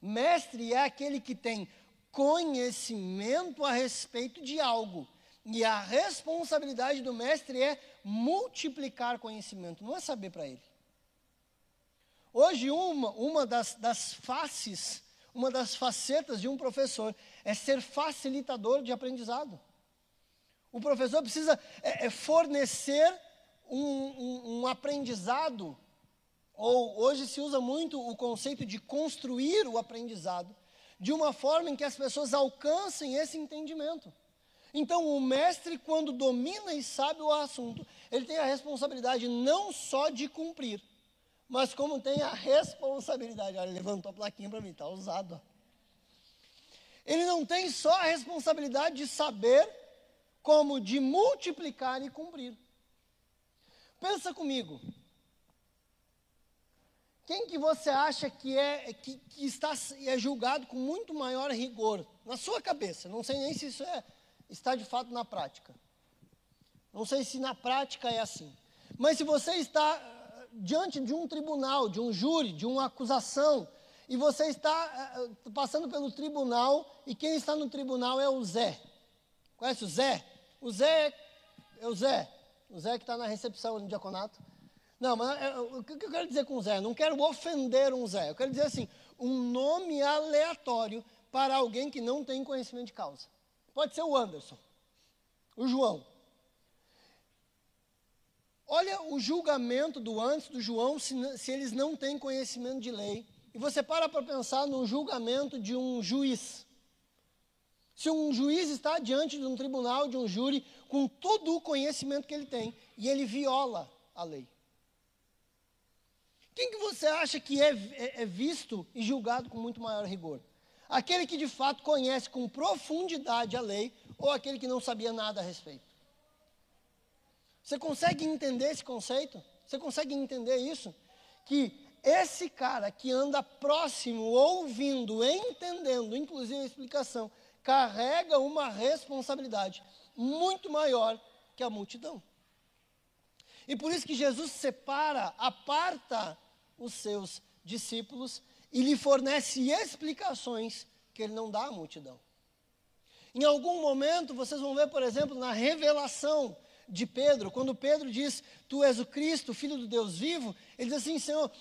Mestre é aquele que tem conhecimento a respeito de algo. E a responsabilidade do mestre é multiplicar conhecimento, não é saber para ele. Hoje, uma, uma das, das faces, uma das facetas de um professor é ser facilitador de aprendizado. O professor precisa é, é fornecer um, um, um aprendizado, ou hoje se usa muito o conceito de construir o aprendizado, de uma forma em que as pessoas alcancem esse entendimento. Então, o mestre, quando domina e sabe o assunto, ele tem a responsabilidade não só de cumprir, mas como tem a responsabilidade, olha, levantou a plaquinha para mim, está usado. Ele não tem só a responsabilidade de saber, como de multiplicar e cumprir. Pensa comigo. Quem que você acha que é que, que está é julgado com muito maior rigor na sua cabeça? Não sei nem se isso é, está de fato na prática. Não sei se na prática é assim. Mas se você está diante de um tribunal, de um júri, de uma acusação, e você está uh, passando pelo tribunal, e quem está no tribunal é o Zé. Conhece o Zé? O Zé é o Zé. O Zé que está na recepção no diaconato. Não, mas é, o que eu quero dizer com Zé? Não quero ofender um Zé. Eu quero dizer assim, um nome aleatório para alguém que não tem conhecimento de causa. Pode ser o Anderson, o João. Olha o julgamento do antes do João, se, se eles não têm conhecimento de lei. E você para para pensar no julgamento de um juiz. Se um juiz está diante de um tribunal, de um júri, com todo o conhecimento que ele tem, e ele viola a lei. Quem que você acha que é, é, é visto e julgado com muito maior rigor? Aquele que de fato conhece com profundidade a lei ou aquele que não sabia nada a respeito? Você consegue entender esse conceito? Você consegue entender isso? Que esse cara que anda próximo, ouvindo, entendendo, inclusive a explicação, carrega uma responsabilidade muito maior que a multidão. E por isso que Jesus separa, aparta os seus discípulos e lhe fornece explicações que ele não dá à multidão. Em algum momento, vocês vão ver, por exemplo, na revelação de Pedro, quando Pedro diz: Tu és o Cristo, filho do Deus vivo, ele diz assim: Senhor,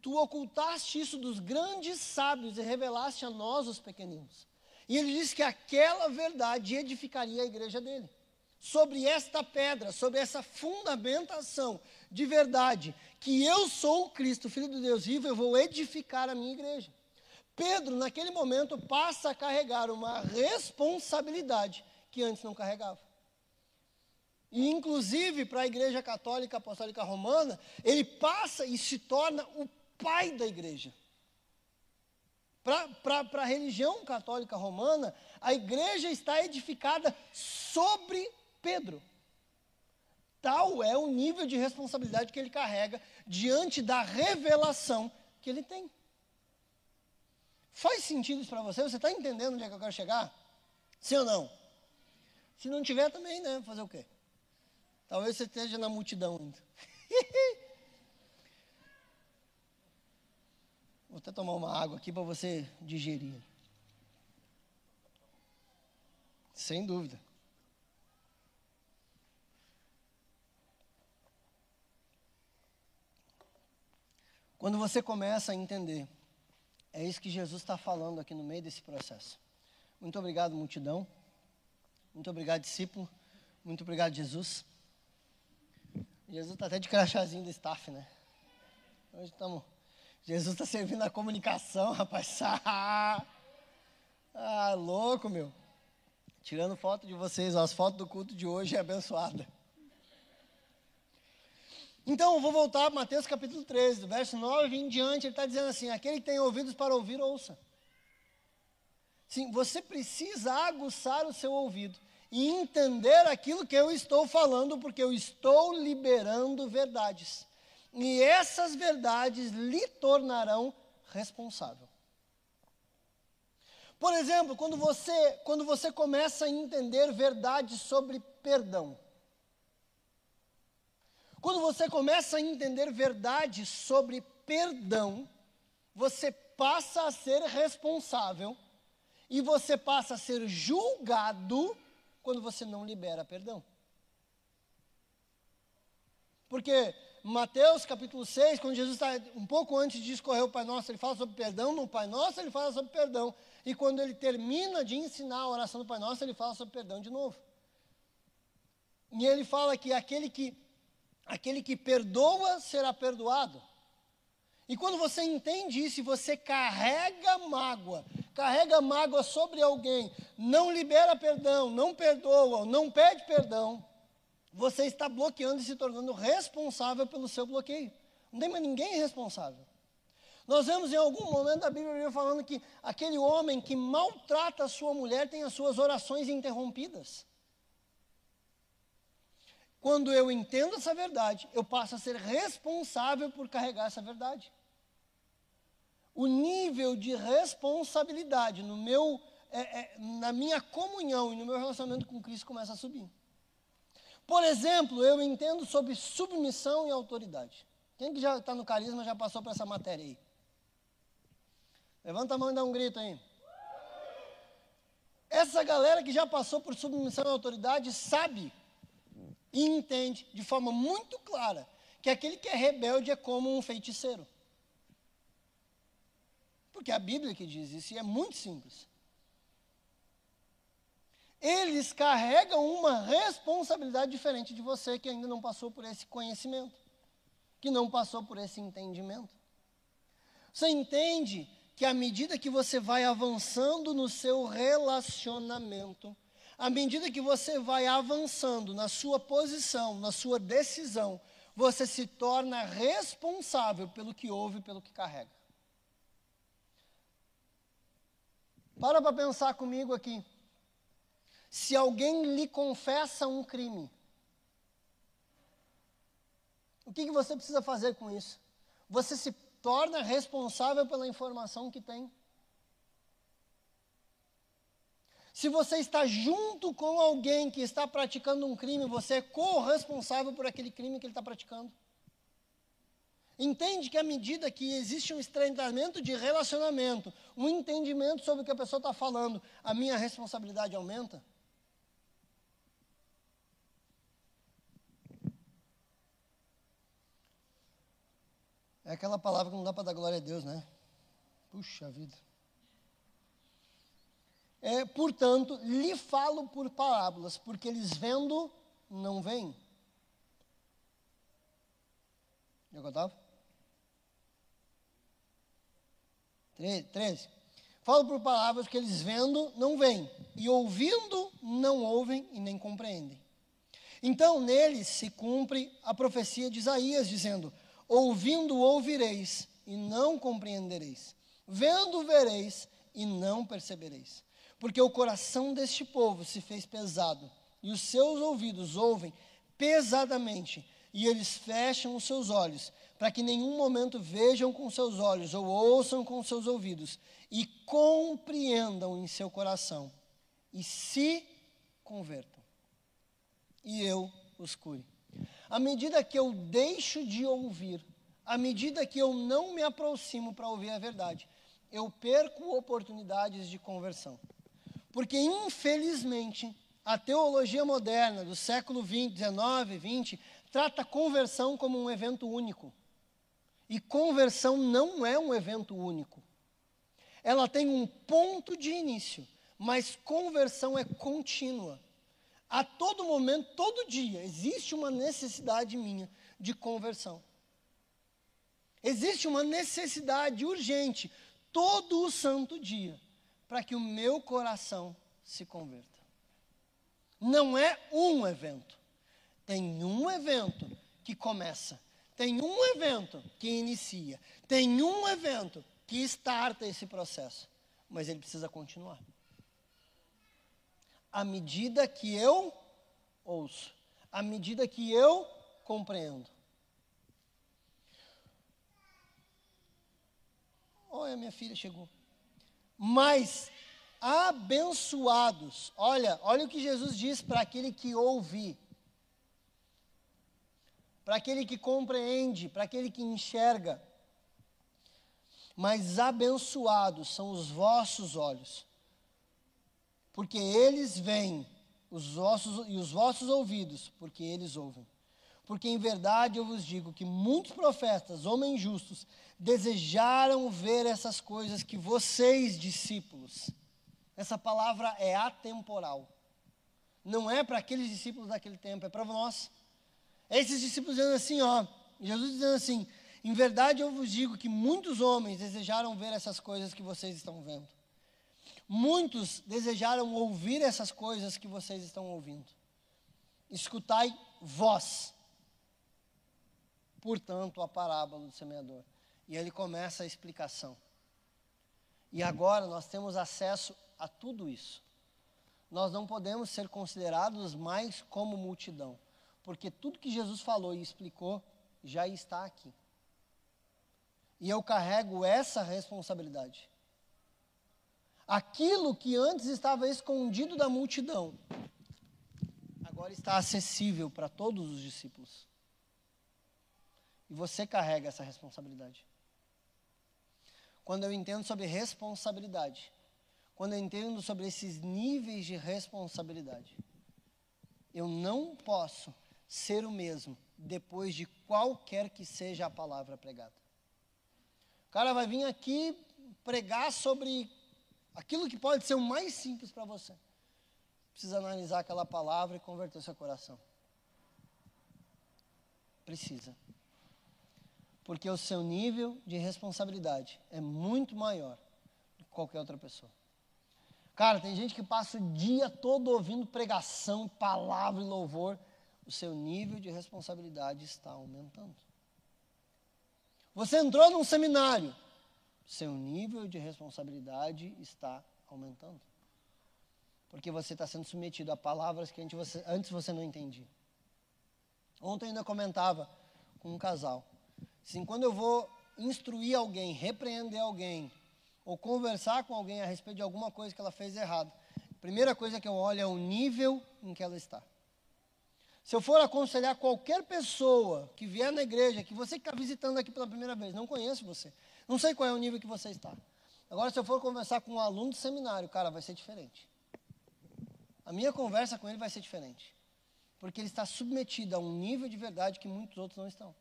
tu ocultaste isso dos grandes sábios e revelaste a nós, os pequeninos. E ele diz que aquela verdade edificaria a igreja dele. Sobre esta pedra, sobre essa fundamentação de verdade, que eu sou o Cristo, filho do Deus vivo, eu vou edificar a minha igreja. Pedro, naquele momento, passa a carregar uma responsabilidade que antes não carregava. E, inclusive, para a Igreja Católica Apostólica Romana, ele passa e se torna o pai da igreja. Para a religião católica romana, a igreja está edificada sobre Pedro. Tal é o nível de responsabilidade que ele carrega diante da revelação que ele tem. Faz sentido isso para você? Você está entendendo onde é que eu quero chegar? Sim ou não? Se não tiver, também, né? Fazer o quê? Talvez você esteja na multidão ainda. Vou até tomar uma água aqui para você digerir. Sem dúvida. Quando você começa a entender, é isso que Jesus está falando aqui no meio desse processo. Muito obrigado, multidão. Muito obrigado, discípulo. Muito obrigado, Jesus. Jesus está até de crachazinho do staff, né? Hoje estamos. Jesus está servindo a comunicação, rapaz. ah, louco, meu. Tirando foto de vocês, ó, as fotos do culto de hoje é abençoada. Então, eu vou voltar para Mateus capítulo 13, do verso 9 em diante, ele está dizendo assim: aquele que tem ouvidos para ouvir, ouça. Sim, você precisa aguçar o seu ouvido e entender aquilo que eu estou falando, porque eu estou liberando verdades. E essas verdades lhe tornarão responsável. Por exemplo, quando você, quando você começa a entender verdades sobre perdão. Quando você começa a entender verdades sobre perdão, você passa a ser responsável e você passa a ser julgado quando você não libera perdão. Porque Mateus capítulo 6, quando Jesus está um pouco antes de escorrer o Pai Nosso, ele fala sobre perdão, no Pai Nosso ele fala sobre perdão. E quando ele termina de ensinar a oração do Pai Nosso, ele fala sobre perdão de novo. E ele fala que aquele que, aquele que perdoa será perdoado. E quando você entende isso e você carrega mágoa, carrega mágoa sobre alguém, não libera perdão, não perdoa, não pede perdão, você está bloqueando e se tornando responsável pelo seu bloqueio. Não tem mais ninguém responsável. Nós vemos em algum momento da Bíblia falando que aquele homem que maltrata a sua mulher tem as suas orações interrompidas. Quando eu entendo essa verdade, eu passo a ser responsável por carregar essa verdade o nível de responsabilidade no meu, é, é, na minha comunhão e no meu relacionamento com Cristo começa a subir. Por exemplo, eu entendo sobre submissão e autoridade. Quem que já está no carisma já passou por essa matéria aí? Levanta a mão e dá um grito aí. Essa galera que já passou por submissão e autoridade sabe e entende de forma muito clara que aquele que é rebelde é como um feiticeiro. Porque é a Bíblia que diz isso, e é muito simples. Eles carregam uma responsabilidade diferente de você que ainda não passou por esse conhecimento, que não passou por esse entendimento. Você entende que à medida que você vai avançando no seu relacionamento, à medida que você vai avançando na sua posição, na sua decisão, você se torna responsável pelo que ouve e pelo que carrega. Para para pensar comigo aqui. Se alguém lhe confessa um crime, o que, que você precisa fazer com isso? Você se torna responsável pela informação que tem. Se você está junto com alguém que está praticando um crime, você é corresponsável por aquele crime que ele está praticando. Entende que à medida que existe um estreitamento de relacionamento, um entendimento sobre o que a pessoa está falando, a minha responsabilidade aumenta? É aquela palavra que não dá para dar glória a Deus, né? Puxa vida. É, portanto, lhe falo por parábolas, porque eles vendo, não veem. Já contava? 13. Falo por palavras que eles vendo, não veem, e ouvindo, não ouvem e nem compreendem. Então, neles se cumpre a profecia de Isaías, dizendo: Ouvindo, ouvireis e não compreendereis. Vendo, vereis e não percebereis. Porque o coração deste povo se fez pesado, e os seus ouvidos ouvem pesadamente, e eles fecham os seus olhos, para que nenhum momento vejam com seus olhos ou ouçam com seus ouvidos, e compreendam em seu coração, e se convertam. E eu os cure. À medida que eu deixo de ouvir, à medida que eu não me aproximo para ouvir a verdade, eu perco oportunidades de conversão. Porque, infelizmente, a teologia moderna do século 20, 19, 20, trata conversão como um evento único. E conversão não é um evento único. Ela tem um ponto de início, mas conversão é contínua a todo momento, todo dia, existe uma necessidade minha de conversão. Existe uma necessidade urgente, todo o santo dia, para que o meu coração se converta. Não é um evento. Tem um evento que começa, tem um evento que inicia, tem um evento que starta esse processo, mas ele precisa continuar à medida que eu ouço, à medida que eu compreendo. Olha, minha filha chegou. Mas abençoados. Olha, olha o que Jesus diz para aquele que ouve, para aquele que compreende, para aquele que enxerga. Mas abençoados são os vossos olhos porque eles veem, os vossos, e os vossos ouvidos, porque eles ouvem. Porque em verdade eu vos digo que muitos profetas, homens justos, desejaram ver essas coisas que vocês, discípulos, essa palavra é atemporal. Não é para aqueles discípulos daquele tempo, é para nós. Esses discípulos dizendo assim, ó, Jesus dizendo assim: em verdade eu vos digo que muitos homens desejaram ver essas coisas que vocês estão vendo. Muitos desejaram ouvir essas coisas que vocês estão ouvindo. Escutai vós, portanto, a parábola do semeador. E ele começa a explicação. E agora nós temos acesso a tudo isso. Nós não podemos ser considerados mais como multidão, porque tudo que Jesus falou e explicou já está aqui. E eu carrego essa responsabilidade. Aquilo que antes estava escondido da multidão, agora está acessível para todos os discípulos. E você carrega essa responsabilidade. Quando eu entendo sobre responsabilidade, quando eu entendo sobre esses níveis de responsabilidade, eu não posso ser o mesmo depois de qualquer que seja a palavra pregada. O cara vai vir aqui pregar sobre aquilo que pode ser o mais simples para você. Precisa analisar aquela palavra e converter seu coração. Precisa. Porque o seu nível de responsabilidade é muito maior do que qualquer outra pessoa. Cara, tem gente que passa o dia todo ouvindo pregação, palavra e louvor. O seu nível de responsabilidade está aumentando. Você entrou num seminário, seu nível de responsabilidade está aumentando. Porque você está sendo submetido a palavras que antes você, antes você não entendia. Ontem eu ainda comentava com um casal. Assim, quando eu vou instruir alguém, repreender alguém, ou conversar com alguém a respeito de alguma coisa que ela fez errado, a primeira coisa que eu olho é o nível em que ela está. Se eu for aconselhar qualquer pessoa que vier na igreja, que você que está visitando aqui pela primeira vez, não conheço você, não sei qual é o nível que você está. Agora, se eu for conversar com um aluno do seminário, cara, vai ser diferente. A minha conversa com ele vai ser diferente. Porque ele está submetido a um nível de verdade que muitos outros não estão.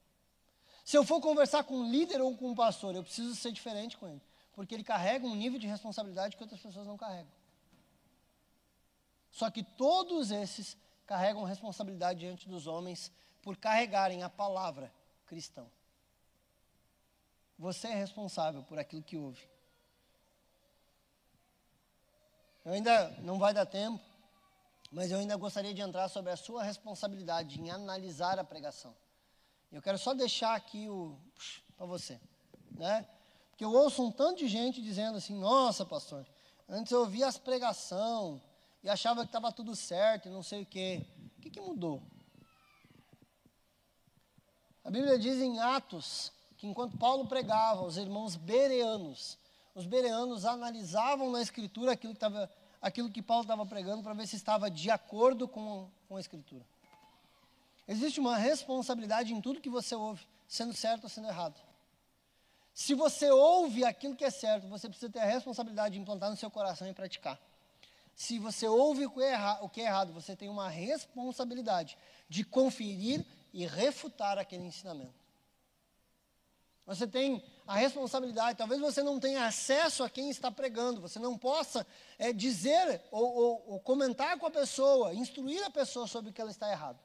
Se eu for conversar com um líder ou com um pastor, eu preciso ser diferente com ele. Porque ele carrega um nível de responsabilidade que outras pessoas não carregam. Só que todos esses carregam responsabilidade diante dos homens por carregarem a palavra cristão. Você é responsável por aquilo que ouve. Eu ainda não vai dar tempo, mas eu ainda gostaria de entrar sobre a sua responsabilidade em analisar a pregação. Eu quero só deixar aqui o para você, né? Porque eu ouço um tanto de gente dizendo assim: "Nossa, pastor, antes eu ouvia as pregação e achava que estava tudo certo não sei o quê. O que, que mudou?" A Bíblia diz em Atos que enquanto Paulo pregava, os irmãos bereanos, os bereanos analisavam na escritura aquilo que, tava, aquilo que Paulo estava pregando para ver se estava de acordo com, com a escritura. Existe uma responsabilidade em tudo que você ouve, sendo certo ou sendo errado. Se você ouve aquilo que é certo, você precisa ter a responsabilidade de implantar no seu coração e praticar. Se você ouve o que é, o que é errado, você tem uma responsabilidade de conferir e refutar aquele ensinamento. Você tem a responsabilidade, talvez você não tenha acesso a quem está pregando, você não possa é, dizer ou, ou, ou, comentar com a pessoa, instruir a pessoa sobre o que ela está errado.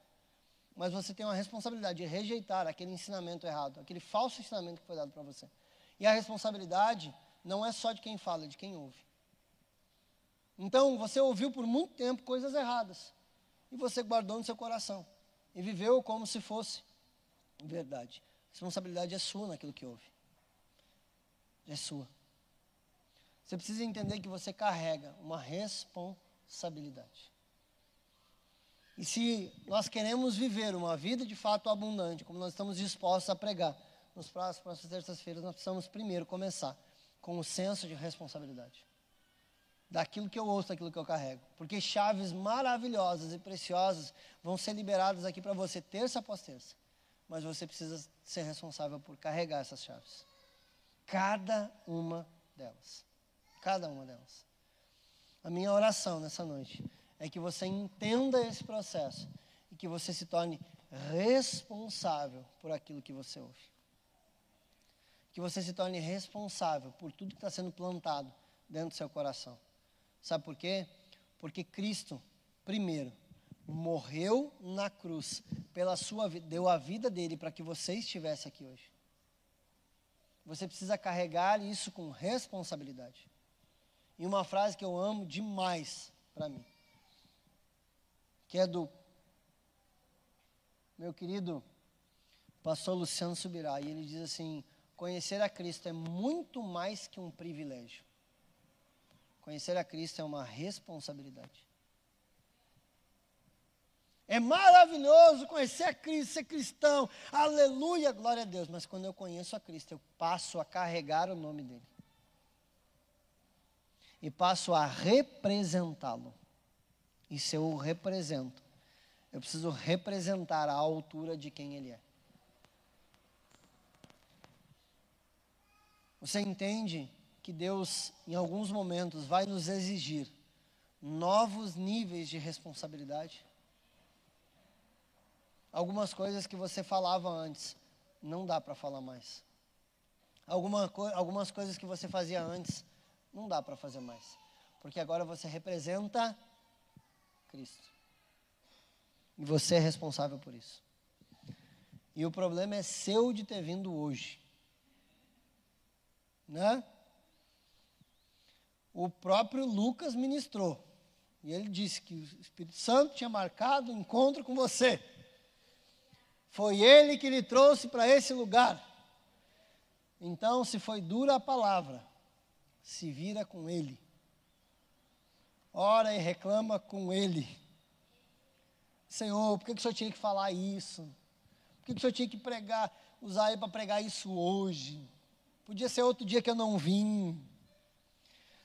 Mas você tem uma responsabilidade de rejeitar aquele ensinamento errado, aquele falso ensinamento que foi dado para você. E a responsabilidade não é só de quem fala, é de quem ouve. Então, você ouviu por muito tempo coisas erradas. E você guardou no seu coração. E viveu como se fosse verdade responsabilidade é sua naquilo que ouve. É sua. Você precisa entender que você carrega uma responsabilidade. E se nós queremos viver uma vida de fato abundante, como nós estamos dispostos a pregar, nos próximos, terças-feiras, nós precisamos primeiro começar com o senso de responsabilidade. Daquilo que eu ouço, daquilo que eu carrego. Porque chaves maravilhosas e preciosas vão ser liberadas aqui para você terça após terça mas você precisa ser responsável por carregar essas chaves. Cada uma delas. Cada uma delas. A minha oração nessa noite é que você entenda esse processo e que você se torne responsável por aquilo que você ouve. Que você se torne responsável por tudo que está sendo plantado dentro do seu coração. Sabe por quê? Porque Cristo, primeiro, morreu na cruz pela sua vida, deu a vida dele para que você estivesse aqui hoje. Você precisa carregar isso com responsabilidade. E uma frase que eu amo demais para mim, que é do meu querido pastor Luciano Subirá, e ele diz assim: conhecer a Cristo é muito mais que um privilégio. Conhecer a Cristo é uma responsabilidade. É maravilhoso conhecer a Cristo, ser cristão. Aleluia, glória a Deus. Mas quando eu conheço a Cristo, eu passo a carregar o nome dele. E passo a representá-lo. E se eu o represento, eu preciso representar a altura de quem ele é. Você entende que Deus, em alguns momentos, vai nos exigir novos níveis de responsabilidade? Algumas coisas que você falava antes, não dá para falar mais. Alguma co algumas coisas que você fazia antes, não dá para fazer mais. Porque agora você representa Cristo. E você é responsável por isso. E o problema é seu de ter vindo hoje. Né? O próprio Lucas ministrou. E ele disse que o Espírito Santo tinha marcado o um encontro com você. Foi ele que lhe trouxe para esse lugar. Então, se foi dura a palavra, se vira com ele. Ora e reclama com ele. Senhor, por que, que o senhor tinha que falar isso? Por que, que o senhor tinha que pregar, usar ele para pregar isso hoje? Podia ser outro dia que eu não vim.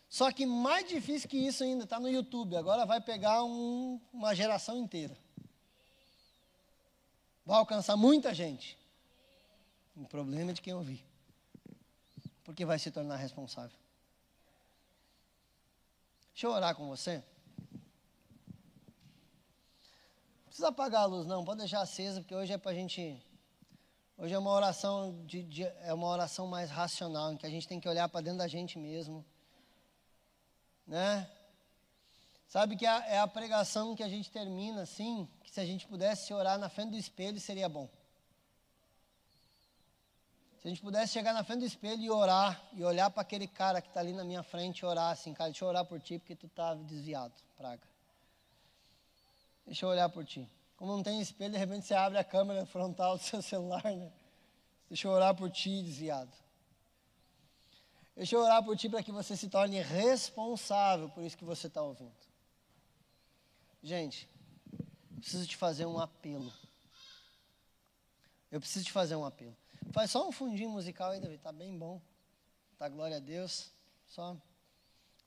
Só que mais difícil que isso ainda está no YouTube. Agora vai pegar um, uma geração inteira. Vai alcançar muita gente. O problema é de quem ouvir porque vai se tornar responsável. Deixa eu orar com você. Não precisa apagar a luz, não, pode deixar acesa, porque hoje é para a gente. Hoje é uma oração de, de, é uma oração mais racional, em que a gente tem que olhar para dentro da gente mesmo. Né? Sabe que é, é a pregação que a gente termina assim, se a gente pudesse orar na frente do espelho seria bom. Se a gente pudesse chegar na frente do espelho e orar, e olhar para aquele cara que está ali na minha frente e orar assim, cara, deixa eu orar por ti porque tu está desviado, praga. Deixa eu olhar por ti. Como não tem espelho, de repente você abre a câmera frontal do seu celular, né? Deixa eu orar por ti, desviado. Deixa eu orar por ti para que você se torne responsável por isso que você está ouvindo. Gente, preciso te fazer um apelo. Eu preciso te fazer um apelo. Faz só um fundinho musical aí, David. Tá bem bom. Tá glória a Deus. Só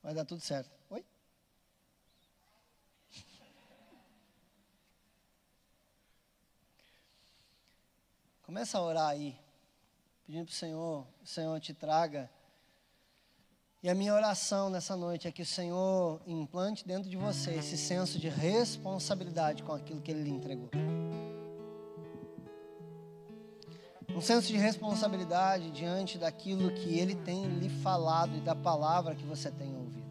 vai dar tudo certo. Oi? Começa a orar aí, pedindo para o Senhor, o Senhor te traga. E a minha oração nessa noite é que o Senhor implante dentro de você esse senso de responsabilidade com aquilo que Ele lhe entregou um senso de responsabilidade diante daquilo que Ele tem lhe falado e da palavra que você tem ouvido.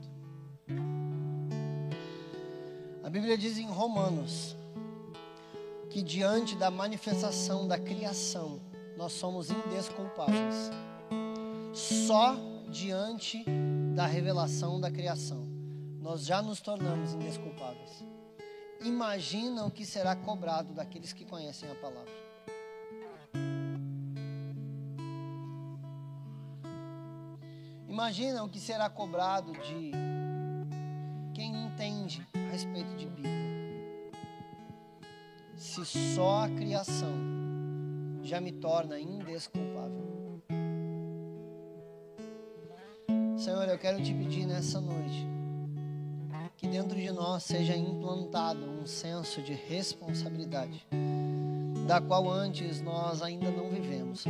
A Bíblia diz em Romanos que diante da manifestação da criação nós somos indesculpáveis. Só diante da revelação da criação nós já nos tornamos indesculpáveis. Imagina o que será cobrado daqueles que conhecem a palavra. Imagina o que será cobrado de quem entende a respeito de Bíblia. Se só a criação já me torna indesculpável. Senhor, eu quero te pedir nessa noite que dentro de nós seja implantado um senso de responsabilidade, da qual antes nós ainda não vivemos.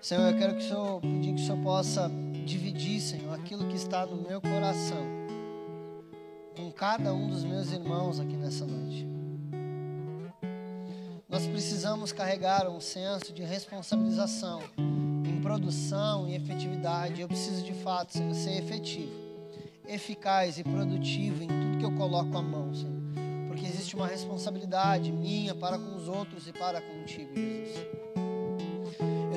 Senhor, eu quero que o Senhor, pedir que o Senhor possa dividir, Senhor, aquilo que está no meu coração com cada um dos meus irmãos aqui nessa noite. Nós precisamos carregar um senso de responsabilização produção e efetividade. Eu preciso de fato, ser efetivo, eficaz e produtivo em tudo que eu coloco a mão, Senhor. Porque existe uma responsabilidade minha para com os outros e para contigo, Jesus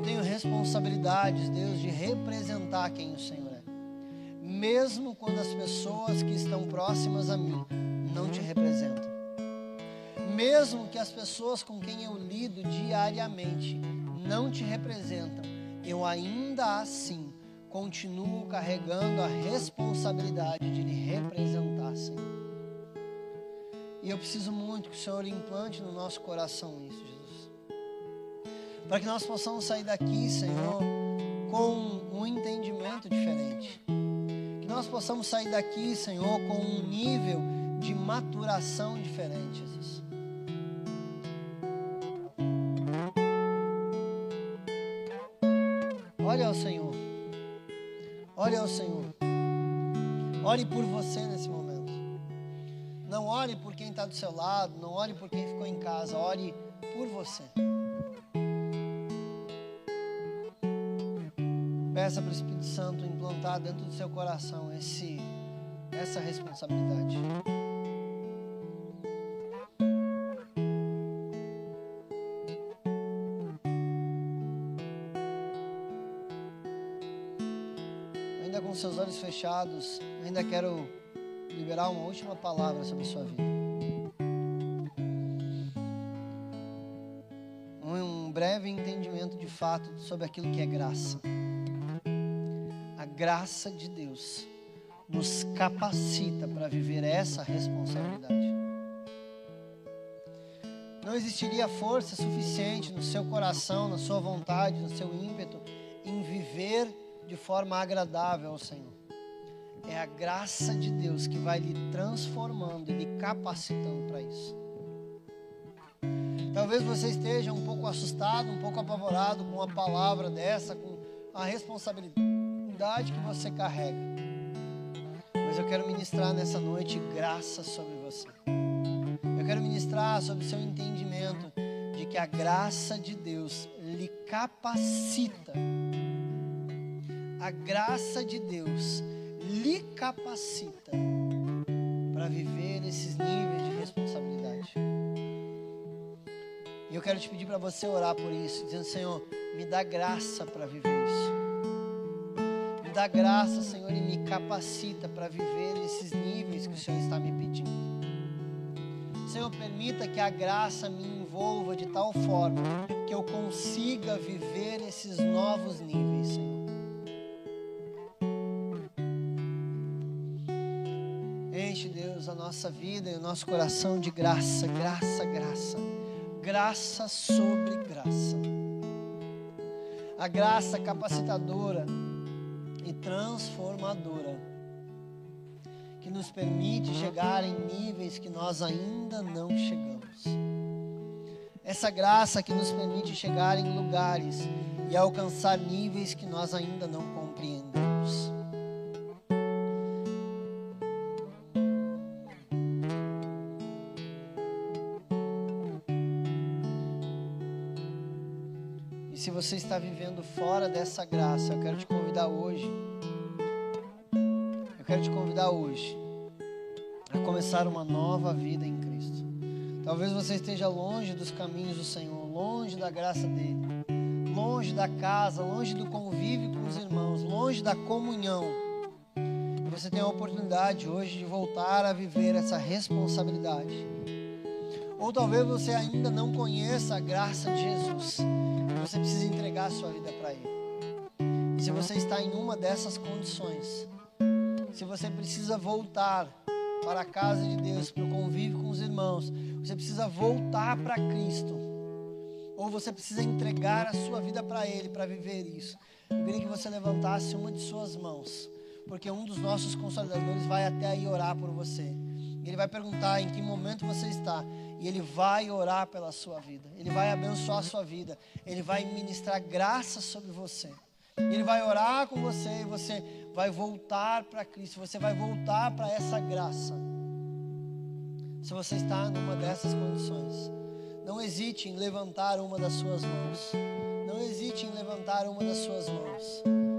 tenho responsabilidades, Deus, de representar quem o Senhor é. Mesmo quando as pessoas que estão próximas a mim não te representam. Mesmo que as pessoas com quem eu lido diariamente não te representam, eu ainda assim continuo carregando a responsabilidade de lhe representar, Senhor. E eu preciso muito que o Senhor implante no nosso coração isso, Jesus para que nós possamos sair daqui, Senhor, com um entendimento diferente. Que nós possamos sair daqui, Senhor, com um nível de maturação diferente, Jesus. Olha ao Senhor. Olha ao Senhor. Ore por você nesse momento. Não ore por quem está do seu lado, não ore por quem ficou em casa, ore por você. Peça para o Espírito Santo implantar dentro do seu coração esse, essa responsabilidade. Fechados, ainda quero liberar uma última palavra sobre a sua vida. Um breve entendimento de fato sobre aquilo que é graça. A graça de Deus nos capacita para viver essa responsabilidade. Não existiria força suficiente no seu coração, na sua vontade, no seu ímpeto em viver de forma agradável ao Senhor. É a graça de Deus que vai lhe transformando e lhe capacitando para isso. Talvez você esteja um pouco assustado, um pouco apavorado com uma palavra dessa, com a responsabilidade que você carrega. Mas eu quero ministrar nessa noite graça sobre você. Eu quero ministrar sobre o seu entendimento de que a graça de Deus lhe capacita. A graça de Deus lhe capacita para viver esses níveis de responsabilidade. E eu quero te pedir para você orar por isso, dizendo: Senhor, me dá graça para viver isso. Me dá graça, Senhor, e me capacita para viver esses níveis que o Senhor está me pedindo. Senhor, permita que a graça me envolva de tal forma que eu consiga viver esses novos níveis, Senhor. Enche, Deus, a nossa vida e o nosso coração de graça, graça, graça. Graça sobre graça. A graça capacitadora e transformadora que nos permite chegar em níveis que nós ainda não chegamos. Essa graça que nos permite chegar em lugares e alcançar níveis que nós ainda não compreendemos. Está vivendo fora dessa graça, eu quero te convidar hoje. Eu quero te convidar hoje a começar uma nova vida em Cristo. Talvez você esteja longe dos caminhos do Senhor, longe da graça dele, longe da casa, longe do convívio com os irmãos, longe da comunhão. Você tem a oportunidade hoje de voltar a viver essa responsabilidade. Ou talvez você ainda não conheça a graça de Jesus. Você precisa entregar a sua vida para Ele. E se você está em uma dessas condições, se você precisa voltar para a casa de Deus, para o convívio com os irmãos, você precisa voltar para Cristo. Ou você precisa entregar a sua vida para Ele para viver isso. Eu queria que você levantasse uma de suas mãos, porque um dos nossos consolidadores vai até aí orar por você. Ele vai perguntar em que momento você está e ele vai orar pela sua vida. Ele vai abençoar a sua vida. Ele vai ministrar graça sobre você. Ele vai orar com você e você vai voltar para Cristo. Você vai voltar para essa graça. Se você está numa dessas condições, não hesite em levantar uma das suas mãos. Não hesite em levantar uma das suas mãos.